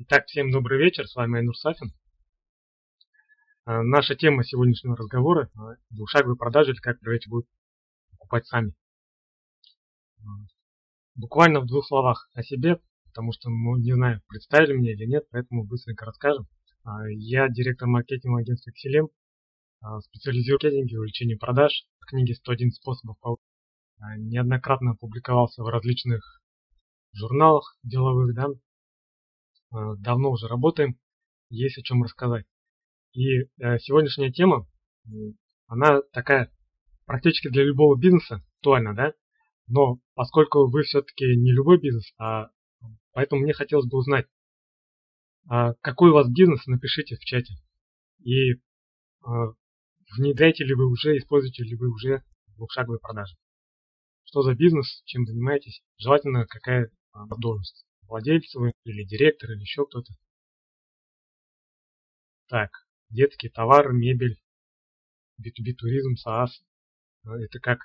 Итак, всем добрый вечер, с вами Айнур Сафин. А, наша тема сегодняшнего разговора – двухшаговые продажи или как проверить будут покупать сами. А, буквально в двух словах о себе, потому что, ну, не знаю, представили меня или нет, поэтому быстренько расскажем. Я директор маркетингового агентства Xelem, специализируюсь в маркетинге увеличении продаж. В книге «101 способов неоднократно публиковался в различных журналах деловых, да, Э, давно уже работаем, есть о чем рассказать. И э, сегодняшняя тема, она такая практически для любого бизнеса актуальна, да? Но поскольку вы все-таки не любой бизнес, а поэтому мне хотелось бы узнать, а какой у вас бизнес, напишите в чате. И а, внедряете ли вы уже, используете ли вы уже двухшаговые продажи. Что за бизнес, чем занимаетесь, желательно какая а, должность владелец или директор или еще кто-то. Так, детские товары, мебель, B2B туризм, SaaS. Это как?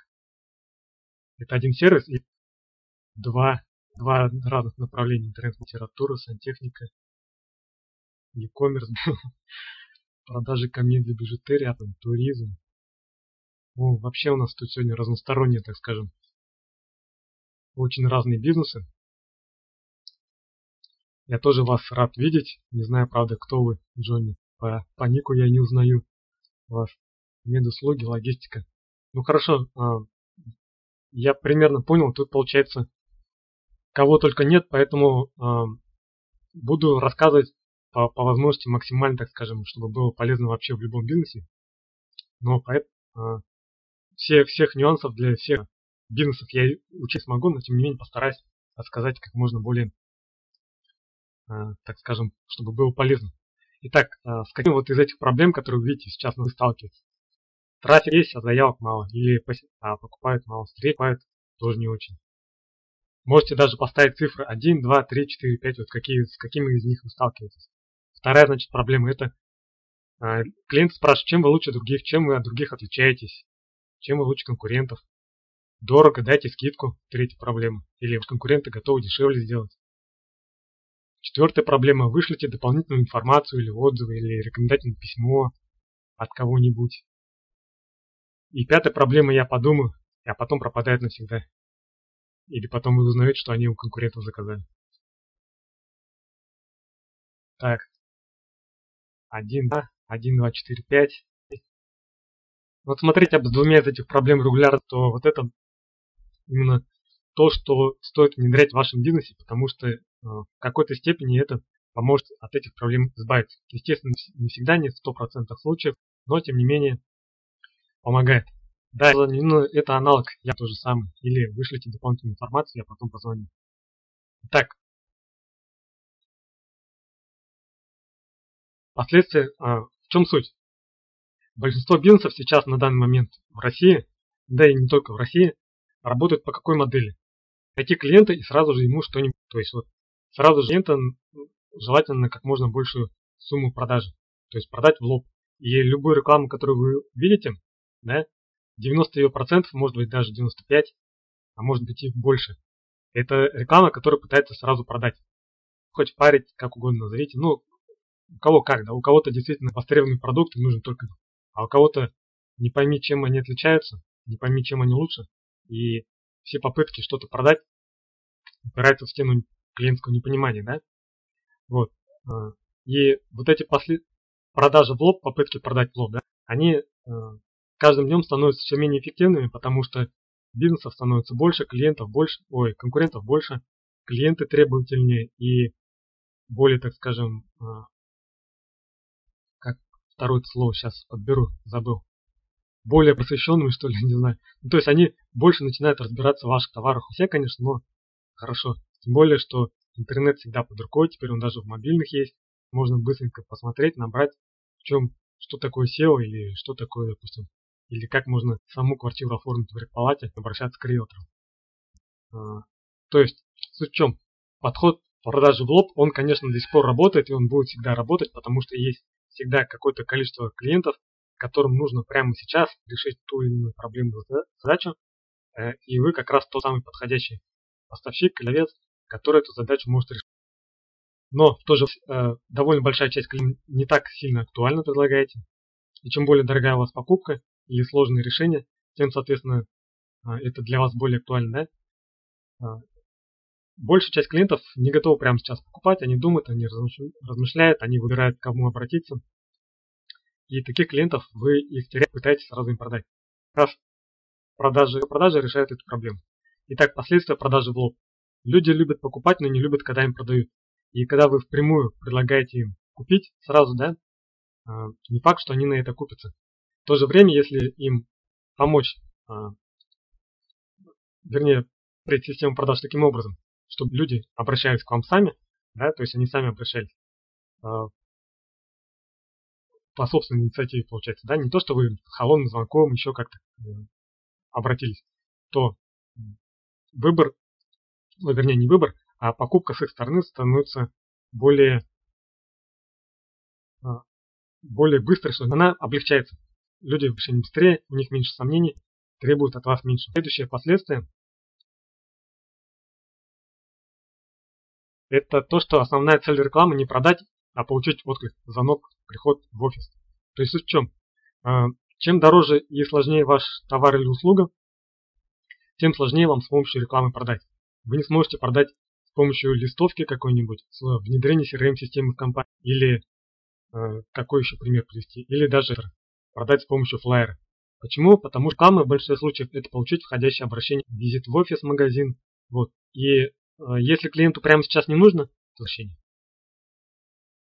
Это один сервис и два, два разных направления. Интернет-литература, сантехника, e-commerce, продажи камней для бижутерии, а там туризм. Ну, вообще у нас тут сегодня разносторонние, так скажем, очень разные бизнесы. Я тоже вас рад видеть. Не знаю, правда, кто вы, Джонни. По, по нику я не узнаю вас. Медуслуги, логистика. Ну хорошо, а, я примерно понял, тут получается кого только нет, поэтому а, буду рассказывать по, по возможности максимально, так скажем, чтобы было полезно вообще в любом бизнесе. Но поэтому а, все, всех нюансов для всех бизнесов я учить смогу, но тем не менее постараюсь рассказать как можно более так скажем, чтобы было полезно. Итак, э, с каким вот из этих проблем, которые вы видите сейчас вы сталкиваетесь? Трафик есть, а заявок мало. Или а, покупают мало, покупают тоже не очень. Можете даже поставить цифры 1, 2, 3, 4, 5, вот какие, с какими из них вы сталкиваетесь. Вторая, значит, проблема это э, клиент спрашивает, чем вы лучше других, чем вы от других отличаетесь, чем вы лучше конкурентов. Дорого, дайте скидку, третья проблема. Или конкуренты готовы дешевле сделать. Четвертая проблема. Вышлите дополнительную информацию или отзывы, или рекомендательное письмо от кого-нибудь. И пятая проблема. Я подумаю, а потом пропадает навсегда. Или потом вы узнаете, что они у конкурентов заказали. Так. 1, 2, 1, 2, 4, 5. Вот смотрите, об двумя из этих проблем регулярно, то вот это именно то, что стоит внедрять в вашем бизнесе, потому что э, в какой-то степени это поможет от этих проблем избавиться. Естественно, не всегда, не в 100% случаев, но тем не менее помогает. Да, это аналог, я тоже самый. Или вышлите дополнительную информацию, я потом позвоню. Итак, последствия, а, в чем суть? Большинство бизнесов сейчас на данный момент в России, да и не только в России, работают по какой модели? Найти клиента и сразу же ему что-нибудь, то есть вот сразу же клиента желательно как можно большую сумму продажи, то есть продать в лоб. И любую рекламу, которую вы видите, да, 90 ее процентов, может быть даже 95, а может быть и больше. Это реклама, которая пытается сразу продать. Хоть парить, как угодно назовите. Ну, у кого как, да. У кого-то действительно востребованный продукт, нужен только, а у кого-то не пойми, чем они отличаются, не пойми, чем они лучше. И все попытки что-то продать упираются в стену клиентского непонимания, да? Вот. А, и вот эти после... продажи в лоб, попытки продать в лоб, да, они а, каждым днем становятся все менее эффективными, потому что бизнесов становится больше, клиентов больше, ой, конкурентов больше, клиенты требовательнее и более, так скажем, а, как второе слово сейчас подберу, забыл, более просвещенными, что ли, не знаю. Ну, то есть они больше начинают разбираться в ваших товарах. Все, конечно, но хорошо. Тем более, что интернет всегда под рукой, теперь он даже в мобильных есть. Можно быстренько посмотреть, набрать, в чем, что такое SEO или что такое, допустим, или как можно саму квартиру оформить в рекпалате, обращаться к риэлтору. А, то есть, суть в чем? Подход продажи в лоб, он, конечно, до сих пор работает, и он будет всегда работать, потому что есть всегда какое-то количество клиентов, которым нужно прямо сейчас решить ту или иную проблему, задачу, э, и вы как раз тот самый подходящий поставщик, клевец, который эту задачу может решить. но в то же э, довольно большая часть клиентов не так сильно актуально предлагаете. И чем более дорогая у вас покупка или сложные решения, тем, соответственно, э, это для вас более актуально. Да? Большая часть клиентов не готова прямо сейчас покупать, они думают, они размышляют, они выбирают, к кому обратиться. И таких клиентов вы их теряете, пытаетесь сразу им продать. Раз продажи, продажи решают эту проблему. Итак, последствия продажи в лоб. Люди любят покупать, но не любят, когда им продают. И когда вы впрямую предлагаете им купить сразу, да, а, не факт, что они на это купятся. В то же время, если им помочь, а, вернее, прийти систему продаж таким образом, чтобы люди обращались к вам сами, да, то есть они сами обращались а, по собственной инициативе, получается, да, не то, что вы холодным звонком еще как-то э, обратились, то выбор, ну, вернее, не выбор, а покупка с их стороны становится более, а, более быстрой, что она облегчается. Люди решение быстрее, у них меньше сомнений, требуют от вас меньше. Следующее последствие это то, что основная цель рекламы не продать, а получить отклик, звонок, приход в офис. То есть суть в чем? А, чем дороже и сложнее ваш товар или услуга, тем сложнее вам с помощью рекламы продать. Вы не сможете продать с помощью листовки какой-нибудь, с внедрения CRM-системы в компании, или какой еще пример привести, или даже продать с помощью флайера. Почему? Потому что реклама в большинстве случаев это получить входящее обращение, визит в офис, магазин. Вот. И э, если клиенту прямо сейчас не нужно, возвращение.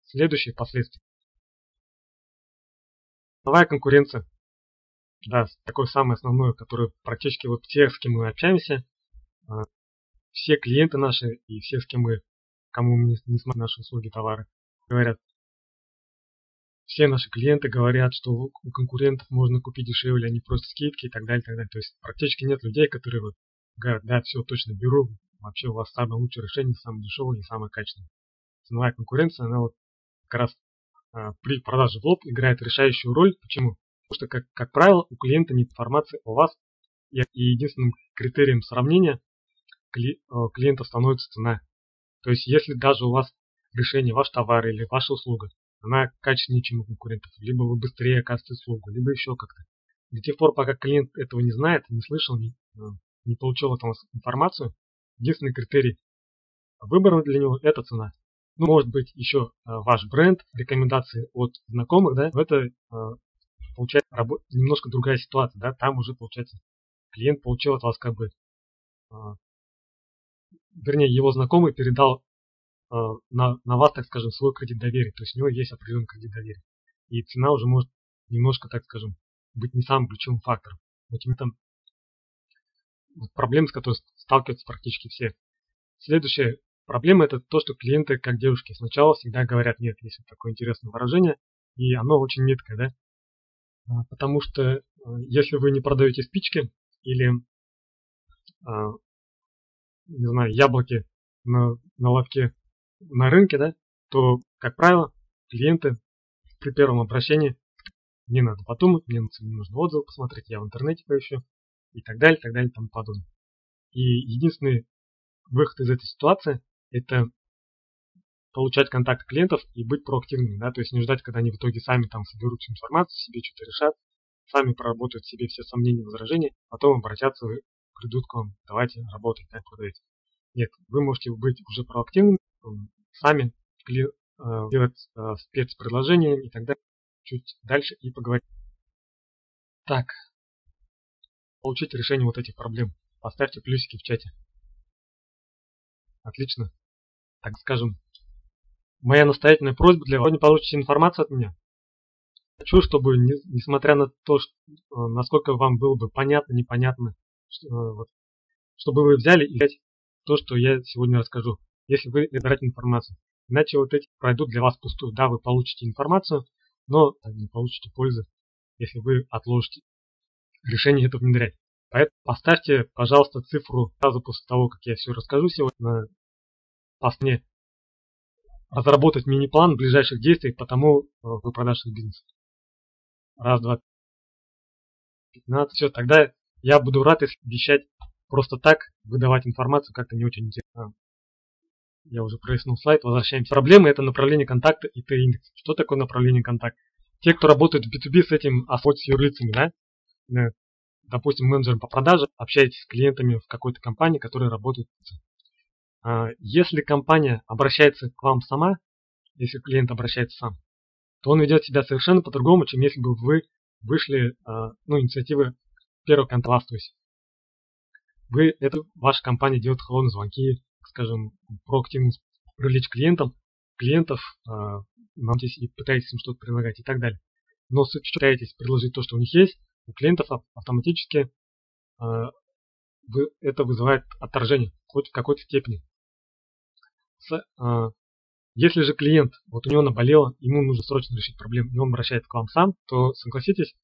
Следующие последствия. Новая конкуренция. Да, такое самое основное, которое практически вот все, с кем мы общаемся, а, все клиенты наши и все, с кем мы, кому мы не смотрим наши услуги, товары, говорят, все наши клиенты говорят, что у конкурентов можно купить дешевле, они просто скидки и так далее, и так далее. То есть практически нет людей, которые вот говорят, да, все, точно беру, вообще у вас самое лучшее решение, самое дешевое и самое качественное. Ценовая конкуренция, она вот как раз а, при продаже в лоб играет решающую роль. Почему? Потому что, как, как правило, у клиента нет информации о вас, и единственным критерием сравнения кли, клиента становится цена. То есть, если даже у вас решение, ваш товар или ваша услуга, она качественнее, чем у конкурентов, либо вы быстрее оказываете услугу, либо еще как-то. До тех пор, пока клиент этого не знает, не слышал, не, а, не получил эту информацию, единственный критерий выбора для него – это цена. Ну, может быть, еще э, ваш бренд, рекомендации от знакомых, да, это э, получается немножко другая ситуация, да, там уже получается клиент получил от вас как бы, э, вернее, его знакомый передал на, на вас, так скажем, свой кредит доверия, то есть у него есть определенный кредит доверия. И цена уже может немножко, так скажем, быть не самым ключевым фактором. Но тем там проблемы, с которыми сталкиваются практически все. Следующее, Проблема это то, что клиенты, как девушки, сначала всегда говорят нет, есть такое интересное выражение, и оно очень меткое, да? А, потому что э, если вы не продаете спички или, а, не знаю, яблоки на, на лотке на рынке, да, то, как правило, клиенты при первом обращении не надо подумать, мне нужно отзывы посмотреть, я в интернете поищу и так далее, так далее, тому подобное. И единственный выход из этой ситуации это получать контакт клиентов и быть проактивными, да, то есть не ждать, когда они в итоге сами там соберут всю информацию, себе что-то решат, сами проработают себе все сомнения, возражения, потом обратятся, придут к вам, давайте работать, так продавайте. Нет, вы можете быть уже проактивными, сами э, делать э, спецпредложения и так далее, чуть дальше и поговорить. Так, получить решение вот этих проблем. Поставьте плюсики в чате. Отлично. Так скажем, моя настоятельная просьба для вас, не получите информацию от меня. Хочу, чтобы, несмотря на то, что, э, насколько вам было бы понятно, непонятно, что, э, чтобы вы взяли и взять то, что я сегодня расскажу, если вы набираете информацию. Иначе вот эти пройдут для вас пустую. Да, вы получите информацию, но не получите пользы, если вы отложите решение это внедрять. Поэтому поставьте, пожалуйста, цифру сразу после того, как я все расскажу сегодня, мне разработать мини-план ближайших действий по тому, э, вы продажах бизнеса. Раз, два, пятнадцать. Все, тогда я буду рад, обещать просто так выдавать информацию как-то не очень интересно. я уже прояснил слайд, возвращаемся. Проблема это направление контакта и Т-индекс. Что такое направление контакта? Те, кто работает в B2B с этим, освоить с юрлицами, да, э, допустим, менеджером по продаже, общаетесь с клиентами в какой-то компании, которая работает. А, если компания обращается к вам сама, если клиент обращается сам, то он ведет себя совершенно по-другому, чем если бы вы вышли, а, ну, инициативы первого контакта, то есть вы, это ваша компания делает холодные звонки, скажем, проактивно привлечь клиентам, клиентов, э, и пытаетесь им что-то предлагать и так далее. Но пытаетесь предложить то, что у них есть, у клиентов автоматически это вызывает отторжение, хоть в какой-то степени. С, э, если же клиент, вот у него наболело, ему нужно срочно решить проблему, и он обращается к вам сам, то согласитесь,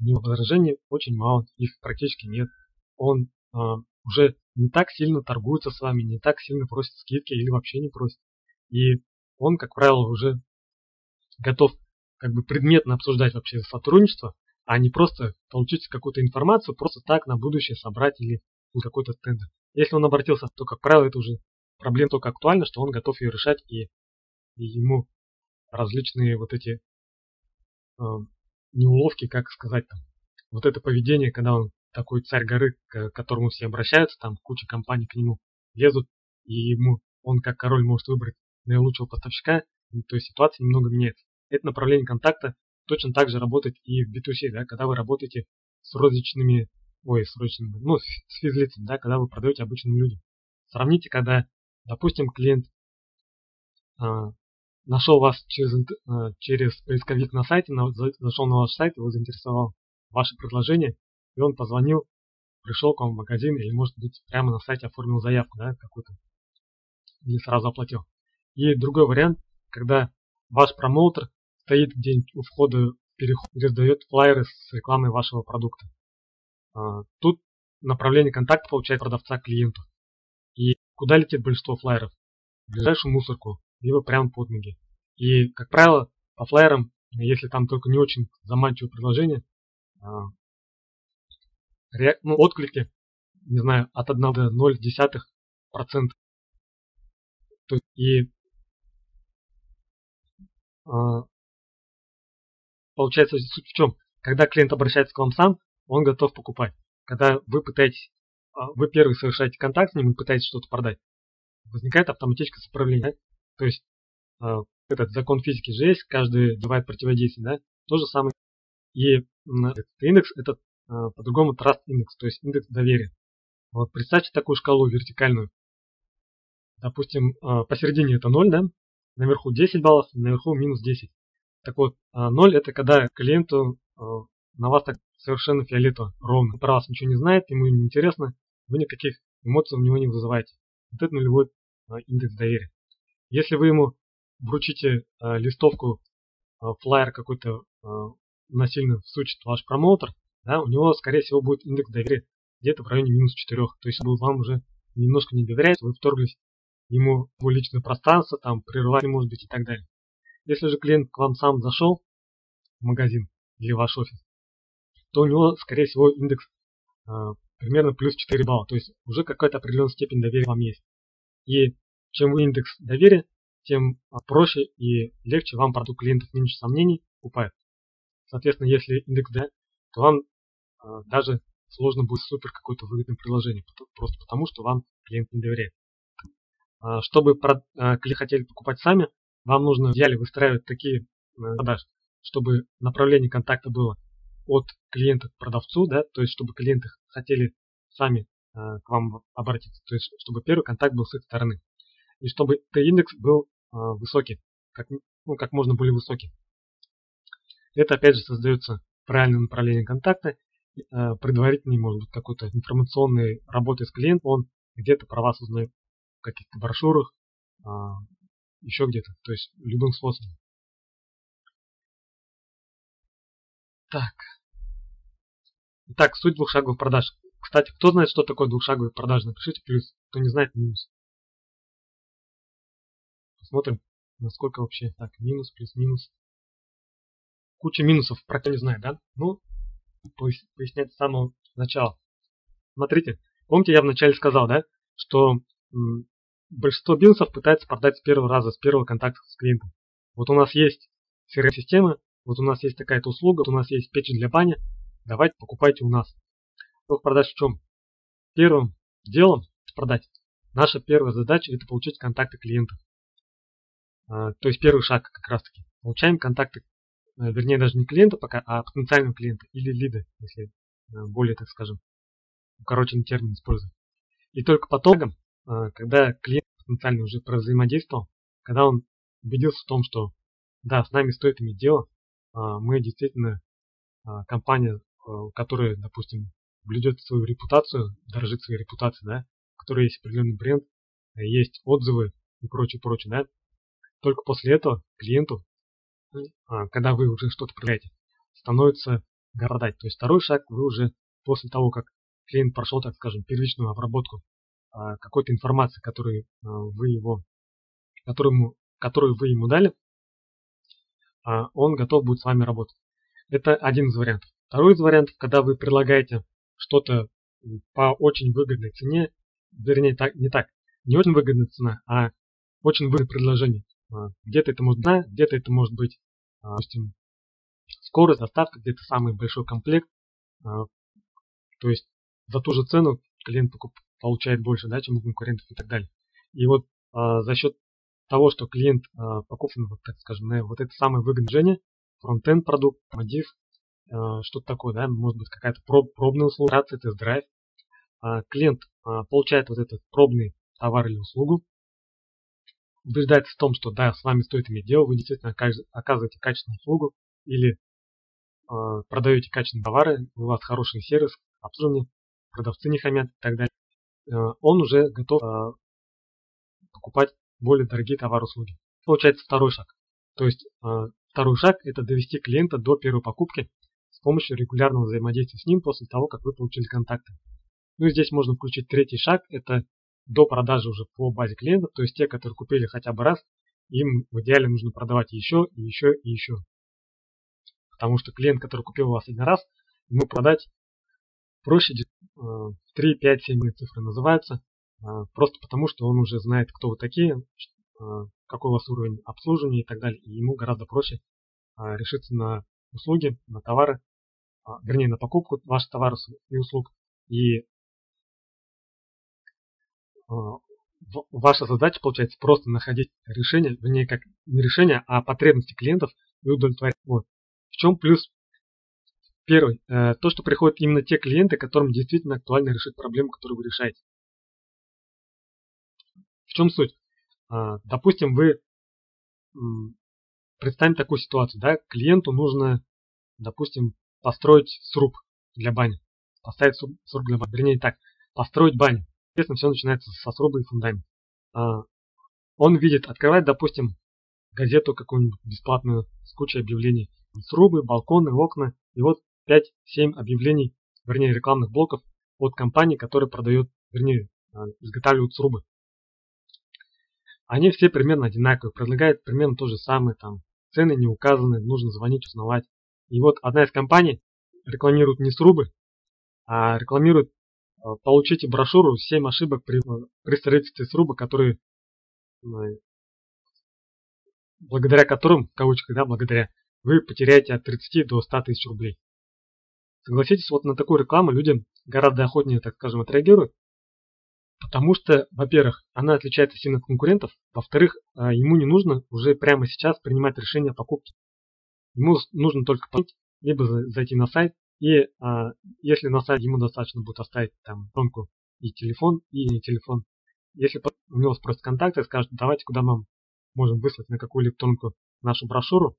у него возражений очень мало, их практически нет. Он э, уже не так сильно торгуется с вами, не так сильно просит скидки или вообще не просит. И он, как правило, уже готов как бы предметно обсуждать вообще сотрудничество, а не просто получить какую-то информацию, просто так на будущее собрать или какой-то тендер. Если он обратился, то, как правило, это уже проблема только актуальна, что он готов ее решать и, и ему различные вот эти э, неуловки, как сказать там, вот это поведение, когда он такой царь горы, к которому все обращаются, там куча компаний к нему лезут, и ему он как король может выбрать наилучшего поставщика, то есть ситуация немного меняется. Это направление контакта точно так же работает и в B2C, да, когда вы работаете с розничными, ой, с розничными, ну, с физлицами, да, когда вы продаете обычным людям. Сравните, когда, допустим, клиент а, нашел вас через, а, через поисковик на сайте, на, зашел на ваш сайт, его заинтересовал ваше предложение, и он позвонил, пришел к вам в магазин или, может быть, прямо на сайте оформил заявку, да, какую-то, или сразу оплатил. И другой вариант, когда ваш промоутер стоит где-нибудь у входа в переход раздает флайеры с рекламой вашего продукта. А, тут направление контакта получает продавца клиенту. И куда летит большинство флайеров? В ближайшую мусорку, либо прямо под ноги. И, как правило, по флайерам, если там только не очень заманчивое предложение, а, ну, отклики, не знаю, от 1 до 0,1%. И а, получается суть в чем? Когда клиент обращается к вам сам, он готов покупать. Когда вы пытаетесь, а, вы первый совершаете контакт с ним и пытаетесь что-то продать, возникает автоматическое сопротивление. Да? То есть а, этот закон физики же есть, каждый бывает противодействие, да? То же самое. И этот индекс это а, по-другому Trust Index, то есть индекс доверия. Вот представьте такую шкалу вертикальную. Допустим, посередине это 0, да? Наверху 10 баллов, наверху минус 10. Так вот, 0 а, это когда клиенту на вас так совершенно фиолетово, ровно. Про вас ничего не знает, ему не интересно, вы никаких эмоций у него не вызываете. Вот это нулевой индекс доверия. Если вы ему вручите листовку, флайер какой-то насильно всучит ваш промоутер, да, у него, скорее всего, будет индекс доверия где-то в районе минус 4. То есть вам уже немножко не доверяет, вы вторглись ему в личное пространство, там, прерывали, может быть, и так далее. Если же клиент к вам сам зашел в магазин или в ваш офис, то у него, скорее всего, индекс э, примерно плюс 4 балла. То есть уже какая-то определенная степень доверия вам есть. И чем индекс доверия, тем проще и легче вам продукт клиентов меньше сомнений покупает. Соответственно, если индекс D, то вам а, даже сложно будет супер какое-то выгодное приложение, просто потому что вам клиент не доверяет. А, чтобы а, клиенты хотели покупать сами, вам нужно в идеале выстраивать такие э, продажи, чтобы направление контакта было от клиента к продавцу, да, то есть чтобы клиенты хотели сами к вам обратиться, то есть чтобы первый контакт был с их стороны, и чтобы Т-индекс был высокий, как, ну, как можно более высокий. Это опять же создается правильное направление контакта Э, предварительный, может быть, какой-то информационной работы с клиентом, он где-то про вас узнает в каких-то брошюрах, а, еще где-то, то есть любым способом. Так. Итак, суть двухшаговых продаж. Кстати, кто знает, что такое двухшаговые продажи, напишите плюс. Кто не знает, минус. Посмотрим, насколько вообще. Так, минус, плюс, минус. Куча минусов, про кто не знает, да? Ну, пояснять с самого начала. Смотрите, помните, я вначале сказал, да, что большинство бизнесов пытается продать с первого раза, с первого контакта с клиентом. Вот у нас есть CRM-система, вот у нас есть такая-то услуга, вот у нас есть печень для бани, давайте покупайте у нас. Срок продаж в чем? Первым делом продать. Наша первая задача это получить контакты клиентов. А, то есть первый шаг как раз таки. Получаем контакты, э, вернее даже не клиента пока, а потенциального клиента или лида, если э, более так скажем, укороченный термин используем. И только потом, э, когда клиент потенциально уже взаимодействовал, когда он убедился в том, что да, с нами стоит иметь дело, мы действительно компания, которая, допустим, блюдет свою репутацию, дорожит своей репутацией, да, у которой есть определенный бренд, есть отзывы и прочее, прочее, да, только после этого клиенту, а, когда вы уже что-то продаете, становится продать. То есть второй шаг вы уже после того, как клиент прошел, так скажем, первичную обработку а, какой-то информации, которую а, вы его, которую, которую вы ему дали, он готов будет с вами работать. Это один из вариантов. Второй из вариантов, когда вы предлагаете что-то по очень выгодной цене, вернее, так, не так, не очень выгодная цена, а очень выгодное предложение. А, где-то это может быть, где-то это может быть, а, допустим, скорость доставки, где-то самый большой комплект. А, то есть за ту же цену клиент получает больше, да, чем у конкурентов и так далее. И вот за счет того, что клиент покупан, вот, так скажем, на вот это самое выгодное фронтенд продукт, модиф, что-то такое, да, может быть какая-то проб, пробная услуга, тест-драйв. Клиент получает вот этот пробный товар или услугу, убеждается в том, что да, с вами стоит иметь дело, вы действительно оказываете качественную услугу или э, продаете качественные товары, у вас хороший сервис, обслуживание, продавцы не хамят и так далее, э, он уже готов э, покупать более дорогие товары услуги. Получается второй шаг. То есть э, второй шаг это довести клиента до первой покупки помощью регулярного взаимодействия с ним после того, как вы получили контакты. Ну и здесь можно включить третий шаг, это до продажи уже по базе клиентов, то есть те, которые купили хотя бы раз, им в идеале нужно продавать еще, и еще, и еще. Потому что клиент, который купил у вас один раз, ему продать проще 3, 5, 7 цифры называются, э, просто потому что он уже знает, кто вы такие, э, какой у вас уровень обслуживания и так далее, и ему гораздо проще э, решиться на услуги, на товары, вернее на покупку ваших товаров и услуг, и а, ваша задача получается просто находить решение, вернее, как не решение, а потребности клиентов и удовлетворять. Вот. В чем плюс? Первый, э, то, что приходят именно те клиенты, которым действительно актуально решить проблему, которую вы решаете. В чем суть? А, допустим, вы представим такую ситуацию, да, клиенту нужно, допустим, построить сруб для бани, поставить сруб для бани, вернее так, построить баню. Естественно, все начинается со сруба и фундамента. А, он видит, открывает, допустим, газету какую-нибудь бесплатную с кучей объявлений. Срубы, балконы, окна. И вот 5-7 объявлений, вернее рекламных блоков от компании, которые продают, вернее, а, изготавливают срубы. Они все примерно одинаковые, предлагают примерно то же самое, там цены не указаны, нужно звонить, узнавать. И вот одна из компаний рекламирует не срубы, а рекламирует Э, получите брошюру «7 ошибок при, при строительстве сруба», которые, э, благодаря которым, в кавычках, да, благодаря, вы потеряете от 30 до 100 тысяч рублей. Согласитесь, вот на такую рекламу люди гораздо охотнее, так скажем, отреагируют, потому что, во-первых, она отличается сильно от конкурентов, во-вторых, э, ему не нужно уже прямо сейчас принимать решение о покупке. Ему нужно только либо зайти на сайт, и а, если на сайте ему достаточно будет оставить там иконку и телефон, и не телефон. Если у него спросят контакты, скажут, давайте куда мы можем выслать на какую электронку нашу брошюру,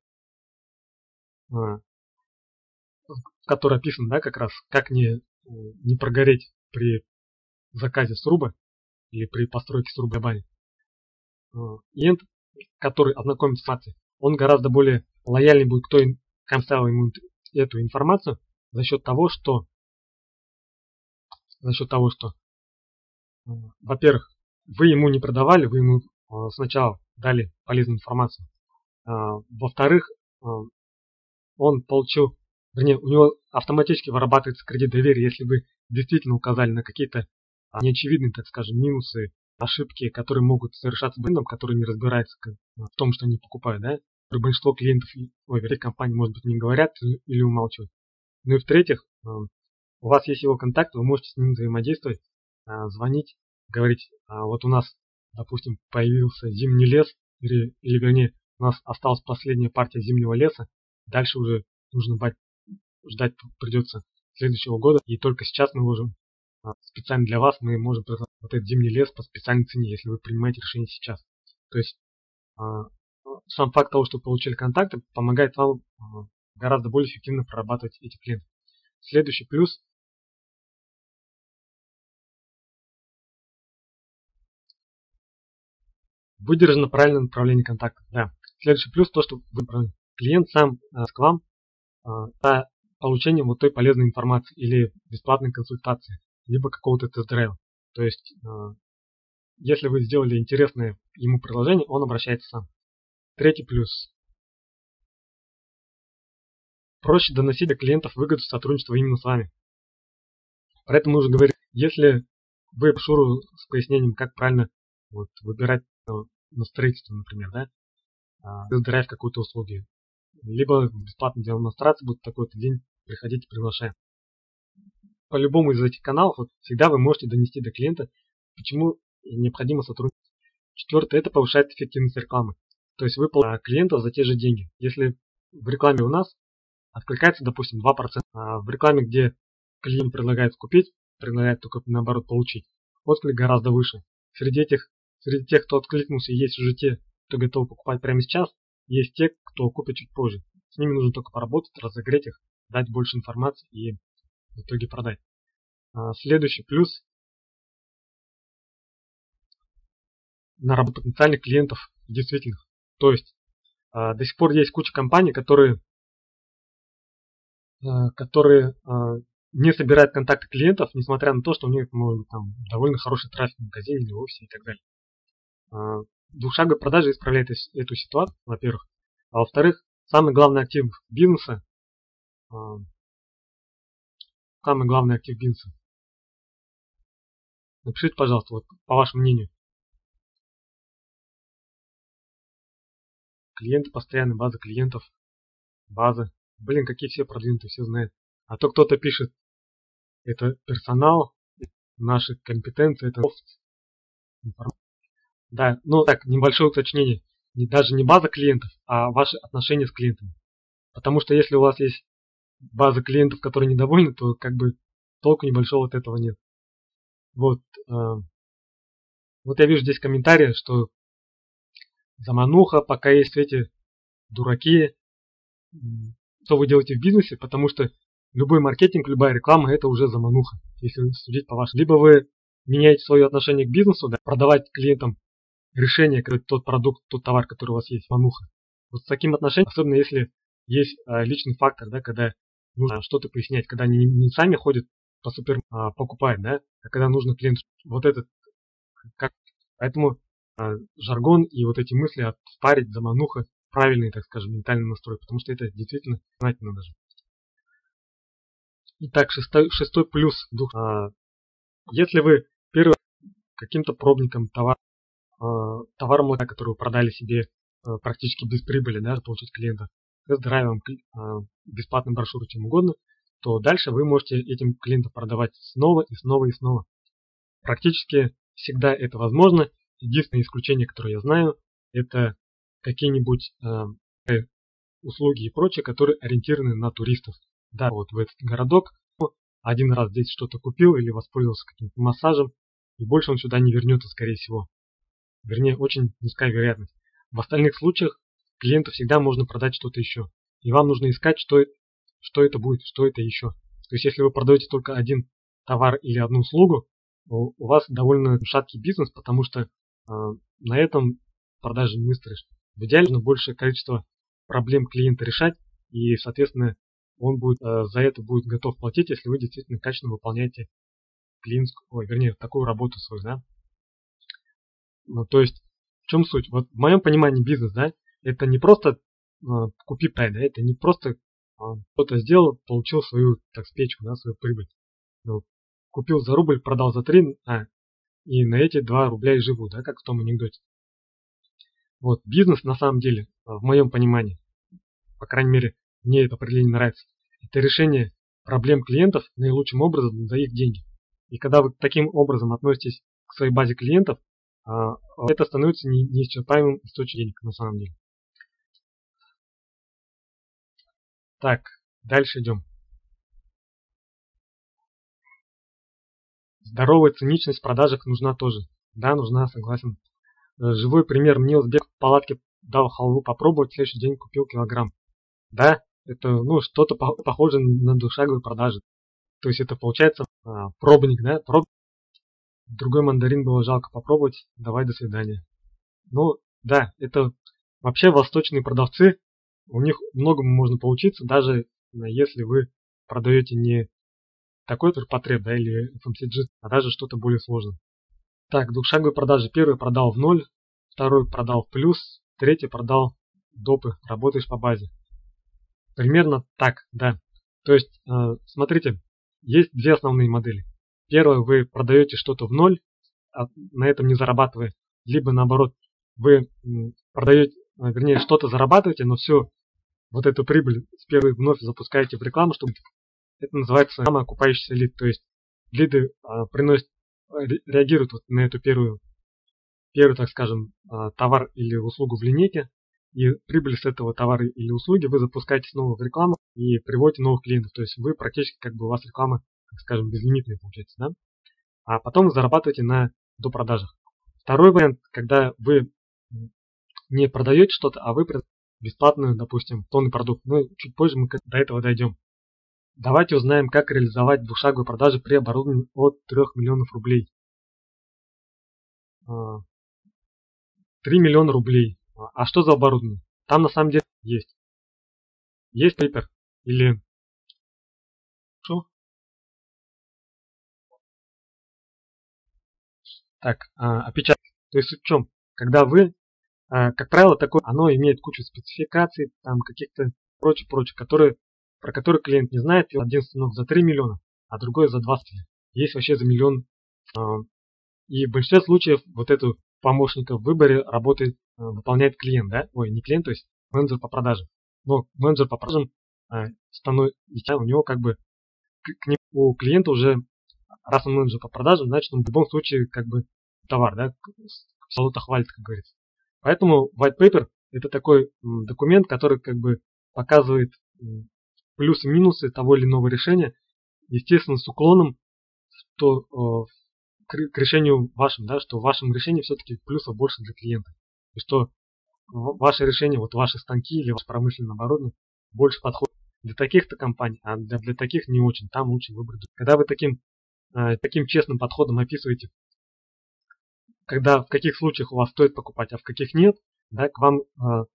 а, в которой описано, да, как раз, как не, не прогореть при заказе сруба или при постройке сруба бани. А, клиент, который ознакомится с информацией, он гораздо более лояльный будет, кто им, оставил ему эту информацию, за счет того, что за счет того, что во-первых, вы ему не продавали, вы ему э, сначала дали полезную информацию. А, во-вторых, э, он получил, вернее, у него автоматически вырабатывается кредит доверия, если вы действительно указали на какие-то неочевидные, так скажем, минусы ошибки, которые могут совершаться брендом, который не разбирается в том, что они покупают, да. Большинство клиентов, ой, вернее, компаний, может быть, не говорят или умалчивают. Ну и в-третьих, у вас есть его контакт, вы можете с ним взаимодействовать, звонить, говорить, вот у нас, допустим, появился зимний лес, или, или вернее, у нас осталась последняя партия зимнего леса, дальше уже нужно ждать придется следующего года, и только сейчас мы можем специально для вас мы можем вот этот зимний лес по специальной цене, если вы принимаете решение сейчас. То есть сам факт того, что получили контакты, помогает вам а, гораздо более эффективно прорабатывать эти клиенты. Следующий плюс выдержано правильное направление контакта. Да. Следующий плюс то, что клиент сам к вам за получением вот той полезной информации или бесплатной консультации либо какого-то тест-драйва. То есть, э, если вы сделали интересное ему приложение, он обращается сам. Третий плюс. Проще доносить до клиентов выгоду сотрудничества именно с вами. Про это мы уже говорили. Если вы брошюру с пояснением, как правильно вот, выбирать э, на строительство, например, да, а, тест-драйв какой-то услуги, либо бесплатно демонстрация будет такой-то день, приходите, приглашаем по любому из этих каналов вот, всегда вы можете донести до клиента, почему необходимо сотрудничать. Четвертое, это повышает эффективность рекламы. То есть выплата а, клиентов за те же деньги. Если в рекламе у нас откликается, допустим, 2%, а в рекламе, где клиент предлагает купить, предлагает только наоборот получить, отклик гораздо выше. Среди этих, среди тех, кто откликнулся, есть уже те, кто готов покупать прямо сейчас, есть те, кто купит чуть позже. С ними нужно только поработать, разогреть их, дать больше информации и в итоге продать. А, следующий плюс на работу потенциальных клиентов действительных. То есть а, до сих пор есть куча компаний, которые, а, которые не собирают контакты клиентов, несмотря на то, что у них быть там довольно хороший трафик в магазине или в офисе и так далее. Двухшаговая продажа исправляет эту ситуацию, во-первых. А во-вторых, самый главный актив бизнеса самый главный актив бизнеса? Напишите, пожалуйста, вот по вашему мнению. Клиенты постоянные, база клиентов, база. Блин, какие все продвинутые, все знают. А то кто-то пишет, это персонал, наши компетенции, это. Да, ну так, небольшое уточнение. Не, даже не база клиентов, а ваши отношения с клиентами. Потому что если у вас есть база клиентов, которые недовольны, то как бы толку небольшого от этого нет. Вот, э, вот я вижу здесь комментарии, что замануха, пока есть эти дураки, что вы делаете в бизнесе, потому что любой маркетинг, любая реклама это уже замануха, если судить по вашему. Либо вы меняете свое отношение к бизнесу, да, продавать клиентам решение, тот продукт, тот товар, который у вас есть, мануха. Вот с таким отношением, особенно если есть а, личный фактор, да, когда нужно что-то пояснять, когда они не сами ходят по супер а, покупать, да, а когда нужно клиент вот этот, как, поэтому жаргон и вот эти мысли отпарить, замануха, правильный, так скажем, ментальный настрой, потому что это действительно знательно даже. Итак, шестой, шестой плюс. А, если вы первый каким-то пробником товар, а, товаром, который вы продали себе а, практически без прибыли, да, получить клиента, тест-драйвом, а, бесплатным брошюру, чем угодно, то дальше вы можете этим клиентам продавать снова и снова и снова. Практически всегда это возможно. Единственное исключение, которое я знаю, это какие-нибудь э, услуги и прочее, которые ориентированы на туристов. Да, вот в этот городок один раз здесь что-то купил или воспользовался каким-то массажем, и больше он сюда не вернется, скорее всего. Вернее, очень низкая вероятность. В остальных случаях клиенту всегда можно продать что-то еще. И вам нужно искать, что, что это будет, что это еще. То есть, если вы продаете только один товар или одну услугу, у вас довольно шаткий бизнес, потому что э, на этом продажи не выстроишь. В идеале нужно большее количество проблем клиента решать, и, соответственно, он будет э, за это будет готов платить, если вы действительно качественно выполняете клиентскую, ой, вернее, такую работу свою, да. Ну, то есть, в чем суть? Вот в моем понимании бизнес, да, это не просто э, купи пай, да, это не просто э, кто-то сделал, получил свою, так спечку, да, свою прибыль. Ну, купил за рубль, продал за три, а, и на эти 2 рубля и живу, да, как в том анекдоте. Вот, бизнес на самом деле, в моем понимании, по крайней мере, мне это определение нравится, это решение проблем клиентов наилучшим образом за их деньги. И когда вы таким образом относитесь к своей базе клиентов, а, это становится неисчерпаемым источником денег на самом деле. Так, дальше идем. Здоровая циничность в продажах нужна тоже. Да, нужна, согласен. Э, живой пример. Мне Узбек в палатке дал халву попробовать, в следующий день купил килограмм. Да, это ну что-то похоже на двушаговые продажи. То есть это получается а, пробник, да, проб... Другой мандарин было жалко попробовать, давай до свидания. Ну, да, это вообще восточные продавцы, у них многому можно поучиться, даже если вы продаете не такой потреб, да, или FMCG, а даже что-то более сложное. Так, двухшаговые продажи. Первый продал в ноль, второй продал в плюс, третий продал допы, работаешь по базе. Примерно так, да. То есть, э, смотрите, есть две основные модели. Первое, вы продаете что-то в ноль, а на этом не зарабатывая. Либо наоборот, вы продаете, э, вернее, что-то зарабатываете, но все, вот эту прибыль с первой вновь запускаете в рекламу, чтобы это называется самый окупающийся лид. То есть лиды а, приносят, реагируют вот на эту первую, первый, так скажем, а, товар или услугу в линейке, и прибыль с этого товара или услуги вы запускаете снова в рекламу и приводите новых клиентов. То есть вы практически как бы у вас реклама, так скажем, безлимитная получается, да? А потом зарабатываете на допродажах. Второй вариант, когда вы не продаете что-то, а вы бесплатную, допустим, тонный продукт. Но чуть позже мы до этого дойдем. Давайте узнаем, как реализовать двушаговые продажи при оборудовании от 3 миллионов рублей. 3 а, миллиона рублей. А что за оборудование? Там на самом деле есть. Есть пейпер или... Что? Так, а, опечатка. То есть в чем? Когда вы, а, как правило, такое, оно имеет кучу спецификаций, там каких-то прочее-прочее, которые, про которые клиент не знает. Один станок за 3 миллиона, а другой за 20. Есть вообще за миллион. А, и в большинстве случаев вот эту помощника в выборе работает, э, выполняет клиент, да? Ой, не клиент, то есть менеджер по продажам. Но менеджер по продажам э, становится, у него как бы к, к, у клиента уже, раз он менеджер по продажам, значит он в любом случае как бы товар, да, салута хвалит, как говорится. Поэтому white paper это такой документ, который как бы показывает плюсы и минусы того или иного решения, естественно, с уклоном, что к, к решению вашим, да, что в вашем решении все-таки плюсов больше для клиента. И что ваше решение, вот ваши станки или ваше промышленное оборудование больше подходит для таких-то компаний, а для, для таких не очень, там лучше выбрать. Когда вы таким, э, таким честным подходом описываете, когда в каких случаях у вас стоит покупать, а в каких нет, да, к вам э,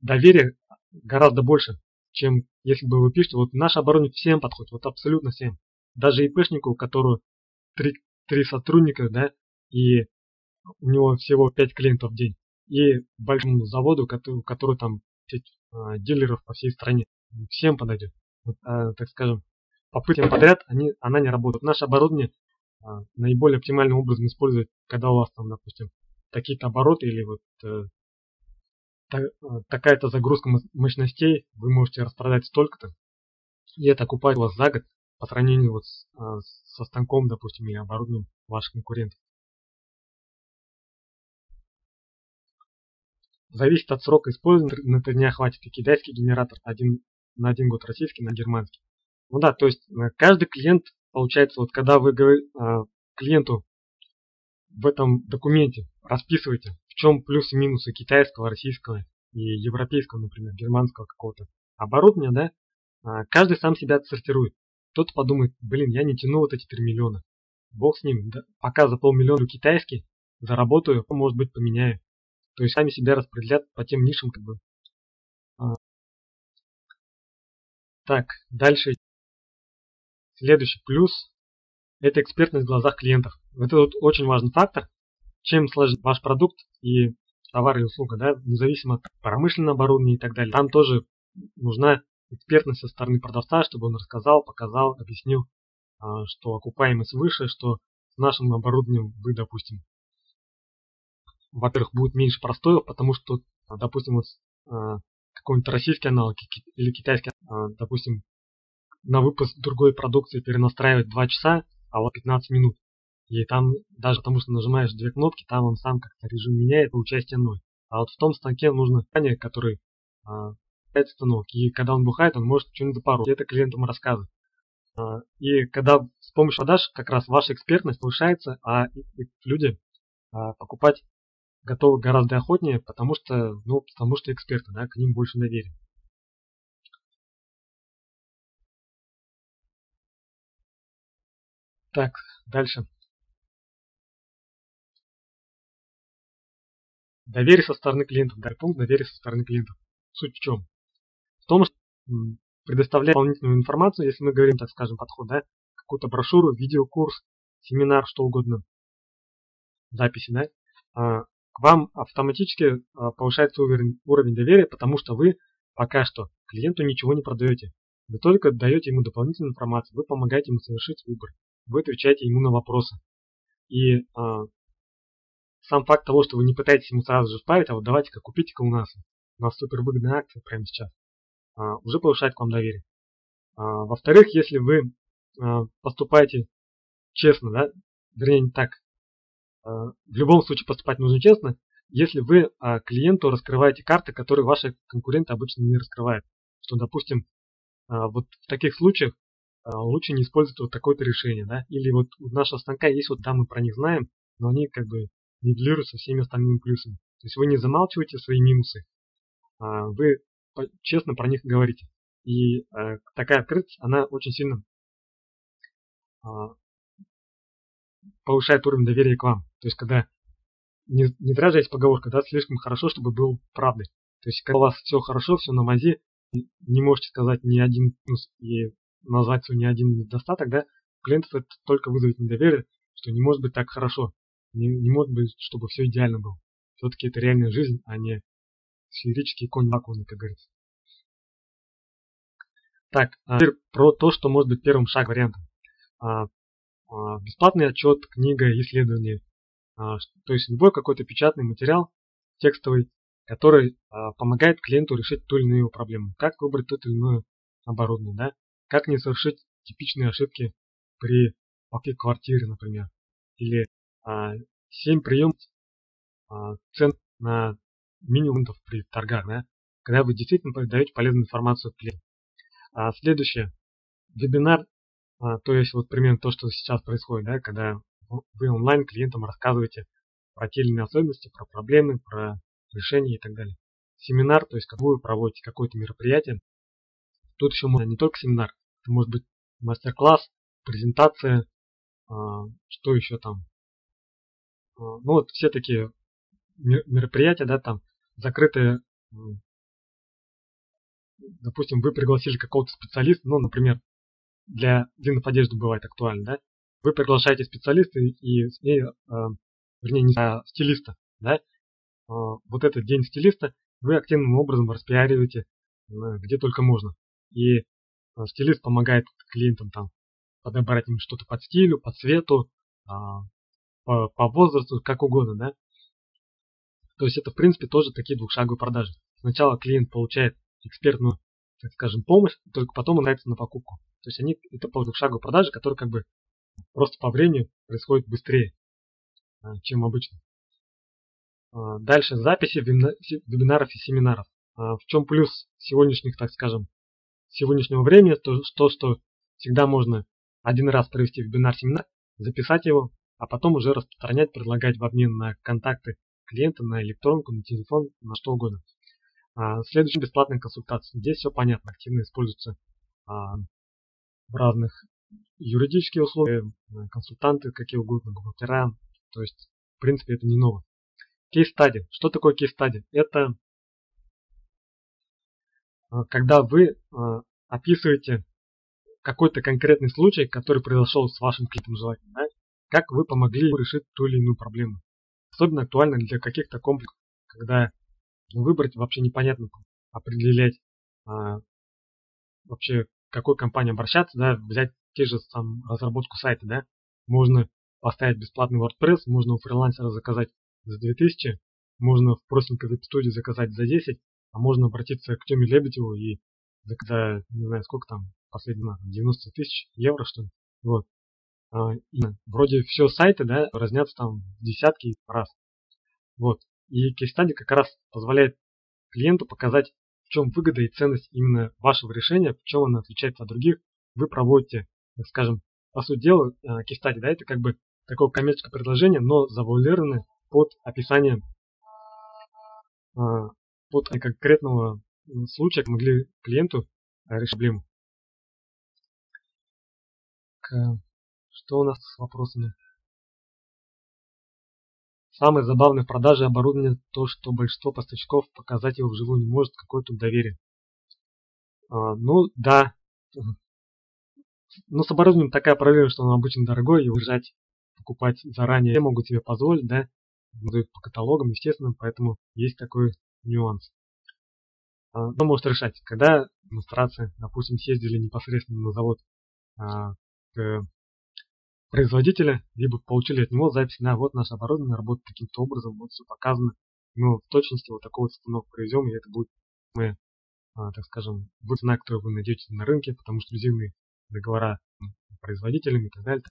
доверие гораздо больше, чем если бы вы пишете, вот наше оборудование всем подходит, вот абсолютно всем. Даже ИПшнику, у которого три, три сотрудника, да, и у него всего 5 клиентов в день. И большому заводу, который, который там сеть а, дилеров по всей стране. Всем подойдет. Вот, а, так скажем, попыткам подряд они, она не работает. Наше оборудование а, наиболее оптимальным образом использовать, когда у вас там, допустим, такие-то обороты или вот э, такая-то загрузка мощностей, вы можете распродать столько-то, и это окупает вас за год по сравнению вот с, а, со станком, допустим, или оборудованием ваших конкурентов. Зависит от срока использования, на три дня хватит и китайский генератор один, на один год российский, на германский. Ну да, то есть э, каждый клиент, получается, вот когда вы клиенту в этом документе расписываете, чем плюсы и минусы китайского, российского и европейского, например, германского какого-то оборудования, да, а, каждый сам себя отсортирует. Кто-то подумает, блин, я не тяну вот эти 3 миллиона. Бог с ним, да, пока за полмиллиона китайский заработаю, может быть поменяю. То есть сами себя распределят по тем нишам как бы. А. Так, дальше. Следующий плюс – это экспертность в глазах клиентов. Это вот очень важный фактор. Чем сложнее ваш продукт и товар и услуга, да, независимо от промышленного оборудования и так далее, там тоже нужна экспертность со стороны продавца, чтобы он рассказал, показал, объяснил, а, что окупаемость выше, что с нашим оборудованием вы, допустим, во-первых, будет меньше простоев, потому что, допустим, вот а, какой-нибудь российский аналог или китайский, а, допустим, на выпуск другой продукции перенастраивать 2 часа, а вот 15 минут. И там даже потому что нажимаешь две кнопки, там он сам как-то режим меняет, получается 0. А вот в том станке нужно станок, который а, станок. И когда он бухает, он может что-нибудь запороть. И это клиентам рассказывать. А, и когда с помощью продаж как раз ваша экспертность повышается, а люди а, покупать готовы гораздо охотнее, потому что, ну, потому что эксперты, да, к ним больше доверия. Так, дальше. Доверие со стороны клиентов. Да, пункт доверия со стороны клиентов. Суть в чем? В том, что предоставляя дополнительную информацию, если мы говорим, так скажем, подход, да, какую-то брошюру, видеокурс, семинар, что угодно, записи, да, а, к вам автоматически а, повышается уровень, уровень доверия, потому что вы пока что клиенту ничего не продаете. Вы только даете ему дополнительную информацию, вы помогаете ему совершить выбор, вы отвечаете ему на вопросы. И а, сам факт того, что вы не пытаетесь ему сразу же впарить, а вот давайте-ка купите-ка у нас, у нас супер выгодная акция прямо сейчас, а, уже повышает к вам доверие. А, Во-вторых, если вы а, поступаете честно, да, вернее не так, в любом случае поступать нужно честно, если вы клиенту раскрываете карты, которые ваши конкуренты обычно не раскрывают. Что, допустим, вот в таких случаях лучше не использовать вот такое-то решение, да, или вот у нашего станка есть вот, да, мы про них знаем, но они как бы нивелируются всеми остальными плюсами. То есть вы не замалчиваете свои минусы, вы честно про них говорите. И такая открытость, она очень сильно повышает уровень доверия к вам. То есть, когда не, не зря есть поговорка, да, слишком хорошо, чтобы был правдой. То есть, когда у вас все хорошо, все на мази, не можете сказать ни один плюс и назвать свой ни один недостаток, да, клиентов это только вызовет недоверие, что не может быть так хорошо. Не, не может быть, чтобы все идеально было. Все-таки это реальная жизнь, а не сферический конь вакуумный, как говорится. Так, а теперь про то, что может быть первым шаг вариантом. А, а, бесплатный отчет, книга, исследование. То есть любой какой-то печатный материал, текстовый, который помогает клиенту решить ту или иную проблему. Как выбрать то или иное оборудование, да? Как не совершить типичные ошибки при покупке квартиры, например. Или 7 приемов цен на минимумов при торгах, да? Когда вы действительно передаете полезную информацию клиенту. А следующее. Вебинар а, то есть вот примерно то, что сейчас происходит, да, когда вы онлайн клиентам рассказываете про те или иные особенности, про проблемы, про решения и так далее. Семинар, то есть как вы проводите какое-то мероприятие. Тут еще можно не только семинар, это может быть мастер-класс, презентация, а, что еще там. А, ну вот все такие мероприятия, да, там закрытые, допустим, вы пригласили какого-то специалиста, ну, например, для длинных одежды бывает актуально, да? Вы приглашаете специалиста и, и э, вернее, не а стилиста, да? Э, вот этот день стилиста вы активным образом распиариваете э, где только можно. И э, стилист помогает клиентам там подобрать им что-то под стилю, по цвету, э, по, возрасту, как угодно, да? То есть это, в принципе, тоже такие двухшаговые продажи. Сначала клиент получает экспертную, так скажем, помощь, только потом он нравится на покупку. То есть они это по шагу продажи, который как бы просто по времени происходит быстрее, а, чем обычно. А, дальше записи вебинаров и семинаров. А, в чем плюс сегодняшних, так скажем, сегодняшнего времени, то, то что всегда можно один раз провести вебинар-семинар, записать его, а потом уже распространять, предлагать в обмен на контакты клиента, на электронку, на телефон, на что угодно. Следующая бесплатная консультация. Здесь все понятно, активно используются в разных юридические условия, э, консультанты, какие угодно, бухгалтера. То есть, в принципе, это не ново. Кейс-стади. Что такое кейс-стади? Это э, когда вы э, описываете какой-то конкретный случай, который произошел с вашим клиентом желательно, да? Как вы помогли решить ту или иную проблему. Особенно актуально для каких-то комплексов, когда выбрать вообще непонятно, определять а, вообще какой компании обращаться, да, взять те же там разработку сайта, да, можно поставить бесплатный WordPress, можно у фрилансера заказать за 2000, можно в простенькой веб-студии заказать за 10, а можно обратиться к Теме Лебедеву и за, не знаю, сколько там, последний 90 тысяч евро, что ли. Вот. А, вроде все сайты, да, разнятся там в десятки раз. Вот. И кейс-стади как раз позволяет клиенту показать, в чем выгода и ценность именно вашего решения, в чем оно отличается от других. Вы проводите, так скажем, по сути дела, а, кейс-стади, да, это как бы такое коммерческое предложение, но завуалированное под описание а, под конкретного случая могли клиенту решить проблему. Что у нас с вопросами? Самое забавное в продаже оборудования то, что большинство поставщиков показать его вживую не может, какое тут доверие. А, ну да. Но с оборудованием такая проблема, что оно обычно дорогое, его держать, покупать заранее все могут себе позволить, да, дают по каталогам, естественно, поэтому есть такой нюанс. А, но может решать, когда демонстрации, допустим, съездили непосредственно на завод а, к производителя, либо получили от него запись, на вот наше оборудование работает таким-то образом, вот все показано. Мы в точности вот такой вот станок привезем, и это будет мы, а, так скажем, будет цена, которую вы найдете на рынке, потому что эксклюзивные договора с производителями и так далее.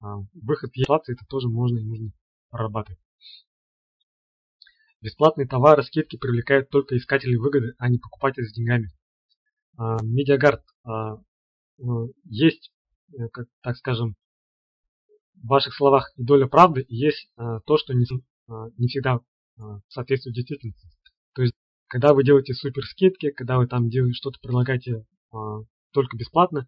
А, выход ситуации это тоже можно и нужно прорабатывать. Бесплатные товары, скидки привлекают только искателей выгоды, а не покупателей с деньгами. Медиагард ну, есть, э, так скажем, в ваших словах и доля правды, есть э, то, что не, э, не всегда соответствует действительности. То есть, когда вы делаете супер скидки, когда вы там делаете что-то предлагаете только бесплатно,